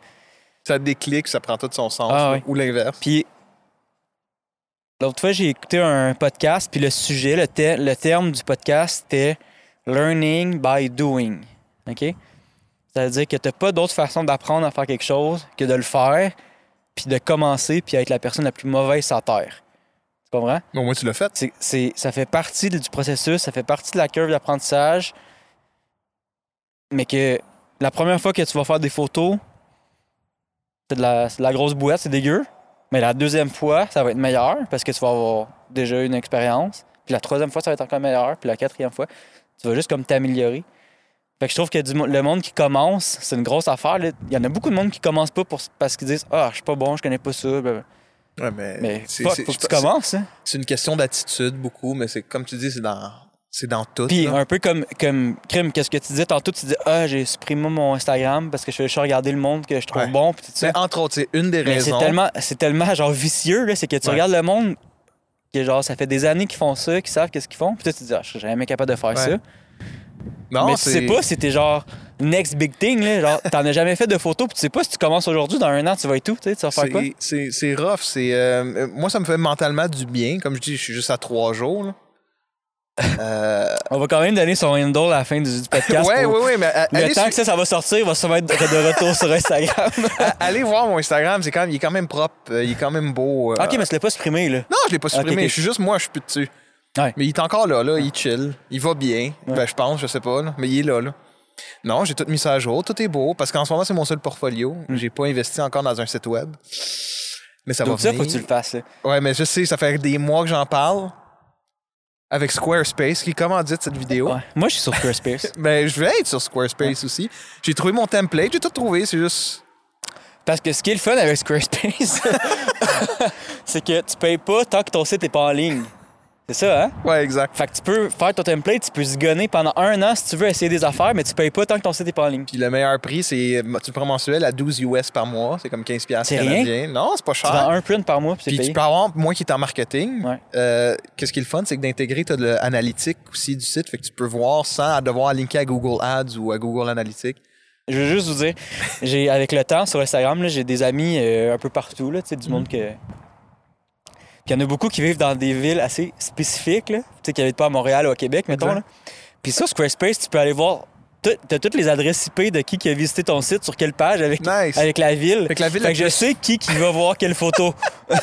Ça déclic, ça prend tout son sens. Ah. Ou l'inverse. Puis l'autre fois, j'ai écouté un podcast, puis le sujet, le, te- le terme du podcast, c'était Learning by Doing. OK? Ça veut dire que tu n'as pas d'autre façon d'apprendre à faire quelque chose que de le faire, puis de commencer, puis être la personne la plus mauvaise sur la Terre. Tu comprends? Au moins, tu l'as fait. C'est, c'est- ça fait partie du processus, ça fait partie de la curve d'apprentissage, mais que la première fois que tu vas faire des photos, c'est de la, c'est de la grosse boîte, c'est dégueu. Mais la deuxième fois, ça va être meilleur parce que tu vas avoir déjà une expérience. Puis la troisième fois, ça va être encore meilleur. Puis la quatrième fois, tu vas juste comme t'améliorer. Fait que je trouve que du le monde qui commence, c'est une grosse affaire. là. Il y en a beaucoup de monde qui commence pas pour, parce qu'ils disent Ah, je suis pas bon, je connais pas ça. Ouais, mais Mais c'est- fuck, c'est- faut que tu commences. hein. C'est une question d'attitude, beaucoup, mais c'est comme tu dis, c'est dans, c'est dans tout. Puis là. un peu comme, comme Crime, qu'est-ce que tu disais tantôt? Tu dis Ah, j'ai supprimé mon Instagram parce que je fais juste regarder le monde que je trouve Ouais. bon. Puis tout ça. Mais entre autres, c'est une des Mais c'est raisons. tellement, c'est tellement genre vicieux, là, c'est que tu Ouais. regardes le monde, que genre ça fait des années qu'ils font ça, qu'ils savent qu'est-ce qu'ils font, puis toi tu te dis, ah, je serais jamais capable de faire ça. Non, mais tu sais pas si t'es genre next big thing, là, genre t'en as jamais fait de photos, puis tu sais pas si tu commences aujourd'hui, dans un an tu vas être où, tu sais, tu vas faire quoi? C'est- rough. C'est euh, moi, ça me fait mentalement du bien. Comme je dis, je suis juste à trois jours. là. Euh, On va quand même donner son handle à la fin du, du podcast. pour- ouais, ouais, mais Le temps su- que ça, ça va sortir, il va sûrement être de retour sur Instagram. allez voir mon Instagram. C'est quand même, il est quand même propre. euh, Il est quand même beau. euh. ok, mais tu l'as pas supprimé, là. Non, je l'ai pas supprimé. Je suis juste moi, je suis plus dessus. Ouais. Mais il est encore là, là. Il chill. Il va bien. Ouais. Ben, je pense, je sais pas, là. Mais il est là, là. Non, j'ai tout mis ça à jour. Tout est beau. Parce qu'en ce moment, c'est mon seul portfolio. J'ai pas investi encore dans un site web. Mais ça Donc va ça, venir. faut que tu le fasses. là. Ouais, mais je sais, ça fait des mois que j'en parle. Avec Squarespace, qui commandite cette vidéo. Ouais. Moi, je suis sur Squarespace. Ben, je vais être sur Squarespace aussi. J'ai trouvé mon template, j'ai tout trouvé, c'est juste. Parce que ce qui est le fun avec Squarespace, c'est que tu payes pas tant que ton site n'est pas en ligne. C'est ça, hein? Ouais, exact. Fait que tu peux faire ton template, tu peux zigonner pendant un an si tu veux essayer des affaires, mais tu payes pas tant que ton site n'est pas en ligne. Puis le meilleur prix, c'est. Tu prends mensuel à 12 US par mois. C'est comme 15$ piastres C'est rien? canadiens. Non, c'est pas Tu cher. vends un print par mois, puis tu peux avoir, moi qui est en marketing, Ouais. euh, qu'est-ce qui est le fun, c'est que d'intégrer, tu as de l'analytique aussi du site. Fait que tu peux voir sans devoir linker à Google Ads ou à Google Analytics. Je veux juste vous dire, j'ai avec le temps sur Instagram, j'ai des amis euh, un peu partout, là, tu sais, du monde que. Il y en a beaucoup qui vivent dans des villes assez spécifiques, là, tu sais, qui habitent pas à Montréal ou à Québec, mettons. Là. Puis ça, Squarespace, tu peux aller voir t'as toutes les adresses IP de qui qui a visité ton site, sur quelle page, avec, Nice. avec la ville. Fait que la ville Fait que je sais qui qui va voir quelle photo.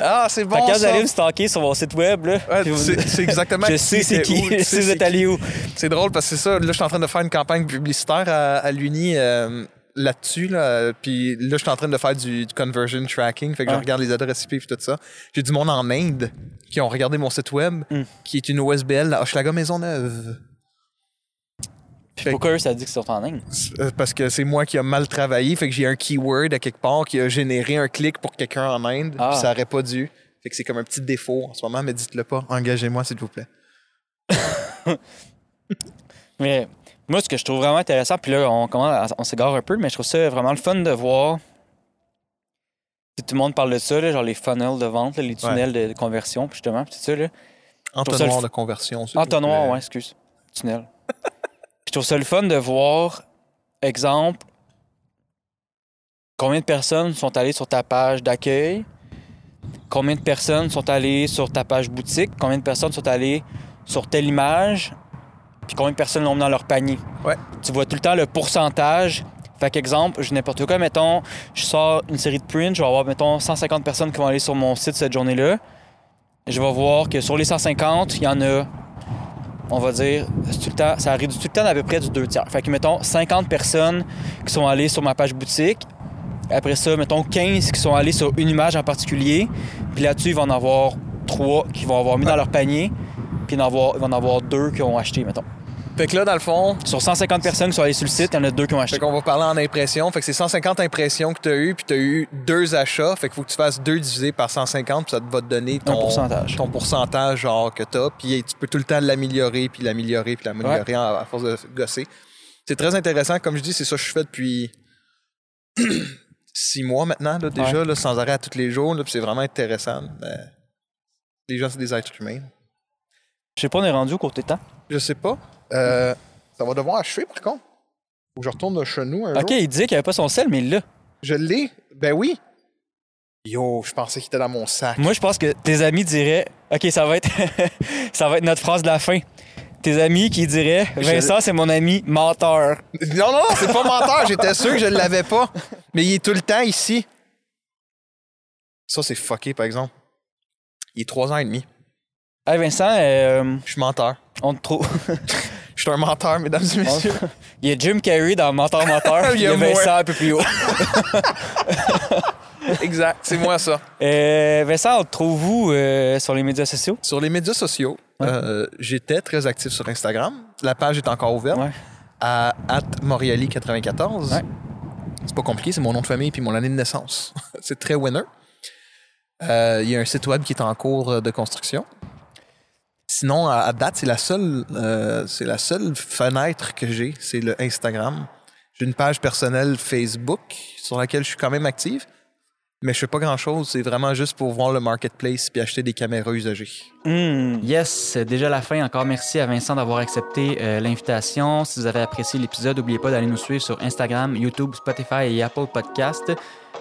Ah, c'est fait bon que quand vous ça. allez me stalker sur mon site web, là, Ouais, vous- c'est exactement je sais c'est qui, je sais vous c'est êtes allé où. C'est drôle parce que c'est ça. Là, je suis en train de faire une campagne publicitaire à, à l'Uni euh, là-dessus. Là, puis là, je suis en train de faire du, du conversion tracking. Fait que je Ouais. regarde les adresses IP et tout ça. J'ai du monde en Inde qui ont regardé mon site web, Mm. qui est une OSBL à Hochelaga Maisonneuve. Puis pourquoi eux, ça dit que c'est en Inde? Euh, Parce que c'est moi qui a mal travaillé. Fait que j'ai un keyword à quelque part qui a généré un clic pour quelqu'un en Inde. Ah. Puis ça aurait pas dû. Fait que c'est comme un petit défaut en ce moment, mais dites-le pas. Engagez-moi, s'il vous plaît. Mais moi, ce que je trouve vraiment intéressant, puis là, on, commence à- on s'égare un peu, mais je trouve ça vraiment le fun de voir. Si tout le monde parle de ça, là, genre les funnels de vente, là, les tunnels de, de conversion, puis justement, puis tout ça. Là. ça Entonnoir de conversion. Entonnoir, ouais, excuse. Tunnel. Je trouve ça le fun de voir, exemple, combien de personnes sont allées sur ta page d'accueil, combien de personnes sont allées sur ta page boutique, combien de personnes sont allées sur telle image, puis combien de personnes l'ont mis dans leur panier? Ouais. Tu vois tout le temps le pourcentage. Fait qu'exemple, je n'importe quoi, mettons, je sors une série de prints, je vais avoir, mettons, 150 personnes qui vont aller sur mon site cette journée-là. Je vais voir que sur les 150, il y en a, on va dire, c'est tout le temps, ça réduit tout le temps d'à peu près du 2 tiers. Fait que, mettons, 50 personnes qui sont allées sur ma page boutique. Après ça, mettons, 15 qui sont allés sur une image en particulier. Puis là-dessus, il va en avoir 3 qui vont avoir mis dans leur panier. Il va en avoir, il va en avoir 2 qui ont acheté, mettons. Fait que là, dans le fond, Sur 150 personnes qui sont allées sur le site, il y en a 2 qui ont acheté. Fait qu'on va parler en impression. Fait que c'est 150 impressions que tu as eues, puis tu as eu deux achats. Fait qu'il faut que tu fasses deux divisé par 150, puis ça te va te donner ton Un pourcentage. ton pourcentage genre que tu as. Puis tu peux tout le temps l'améliorer, puis l'améliorer, puis l'améliorer à, à force de gosser. C'est très intéressant. Comme je dis, c'est ça que je fais depuis six mois maintenant, là, déjà, là, sans arrêt à tous les jours. là, puis c'est vraiment intéressant. Mais les gens, c'est des êtres humains. Je sais pas, on est rendu au côté temps. Je sais pas. Euh, ça va devoir achever, par contre. Faut que je retourne chez nous un OK, jour. il disait qu'il avait pas son sel, mais il l'a. Je l'ai. Ben oui. Yo, je pensais qu'il était dans mon sac. Moi, je pense que tes amis diraient OK, ça va être ça va être notre phrase de la fin. Tes amis qui diraient Vincent, c'est mon ami menteur. Non, non, c'est pas menteur. J'étais sûr que je l'avais pas. Mais il est tout le temps ici. Ça, c'est fucké, par exemple. Il est trois ans et demi. Hey Vincent, euh, Je suis menteur. on te trouve. Je suis un menteur, mesdames et messieurs. il y a Jim Carrey dans Menteur Menteur, Il il y a a moi. Vincent un peu plus haut. exact. C'est moi, ça. Euh, Vincent, on te trouve où euh, sur les médias sociaux? Sur les médias sociaux, euh, j'étais très actif sur Instagram. La page est encore ouverte. Ouais. À Moriali94. Ouais. C'est pas compliqué, c'est mon nom de famille puis mon année de naissance. c'est très winner. Euh, Il y a un site web qui est en cours de construction. Sinon, à, date, c'est la seule, euh, c'est la seule fenêtre que j'ai, c'est le Instagram. J'ai une page personnelle Facebook sur laquelle je suis quand même active, mais je fais pas grand chose. C'est vraiment juste pour voir le marketplace puis acheter des caméras usagées. Hmm. Yes, c'est déjà la fin. Encore merci à Vincent d'avoir accepté euh, l'invitation. Si vous avez apprécié l'épisode, n'oubliez pas d'aller nous suivre sur Instagram, YouTube, Spotify et Apple Podcast.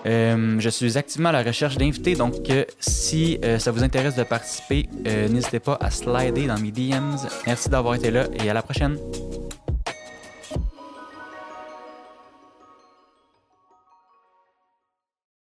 Euh, je suis activement à la recherche d'invités, donc euh, si euh, ça vous intéresse de participer, euh, n'hésitez pas à slider dans mes DMs. Merci d'avoir été là et à la prochaine.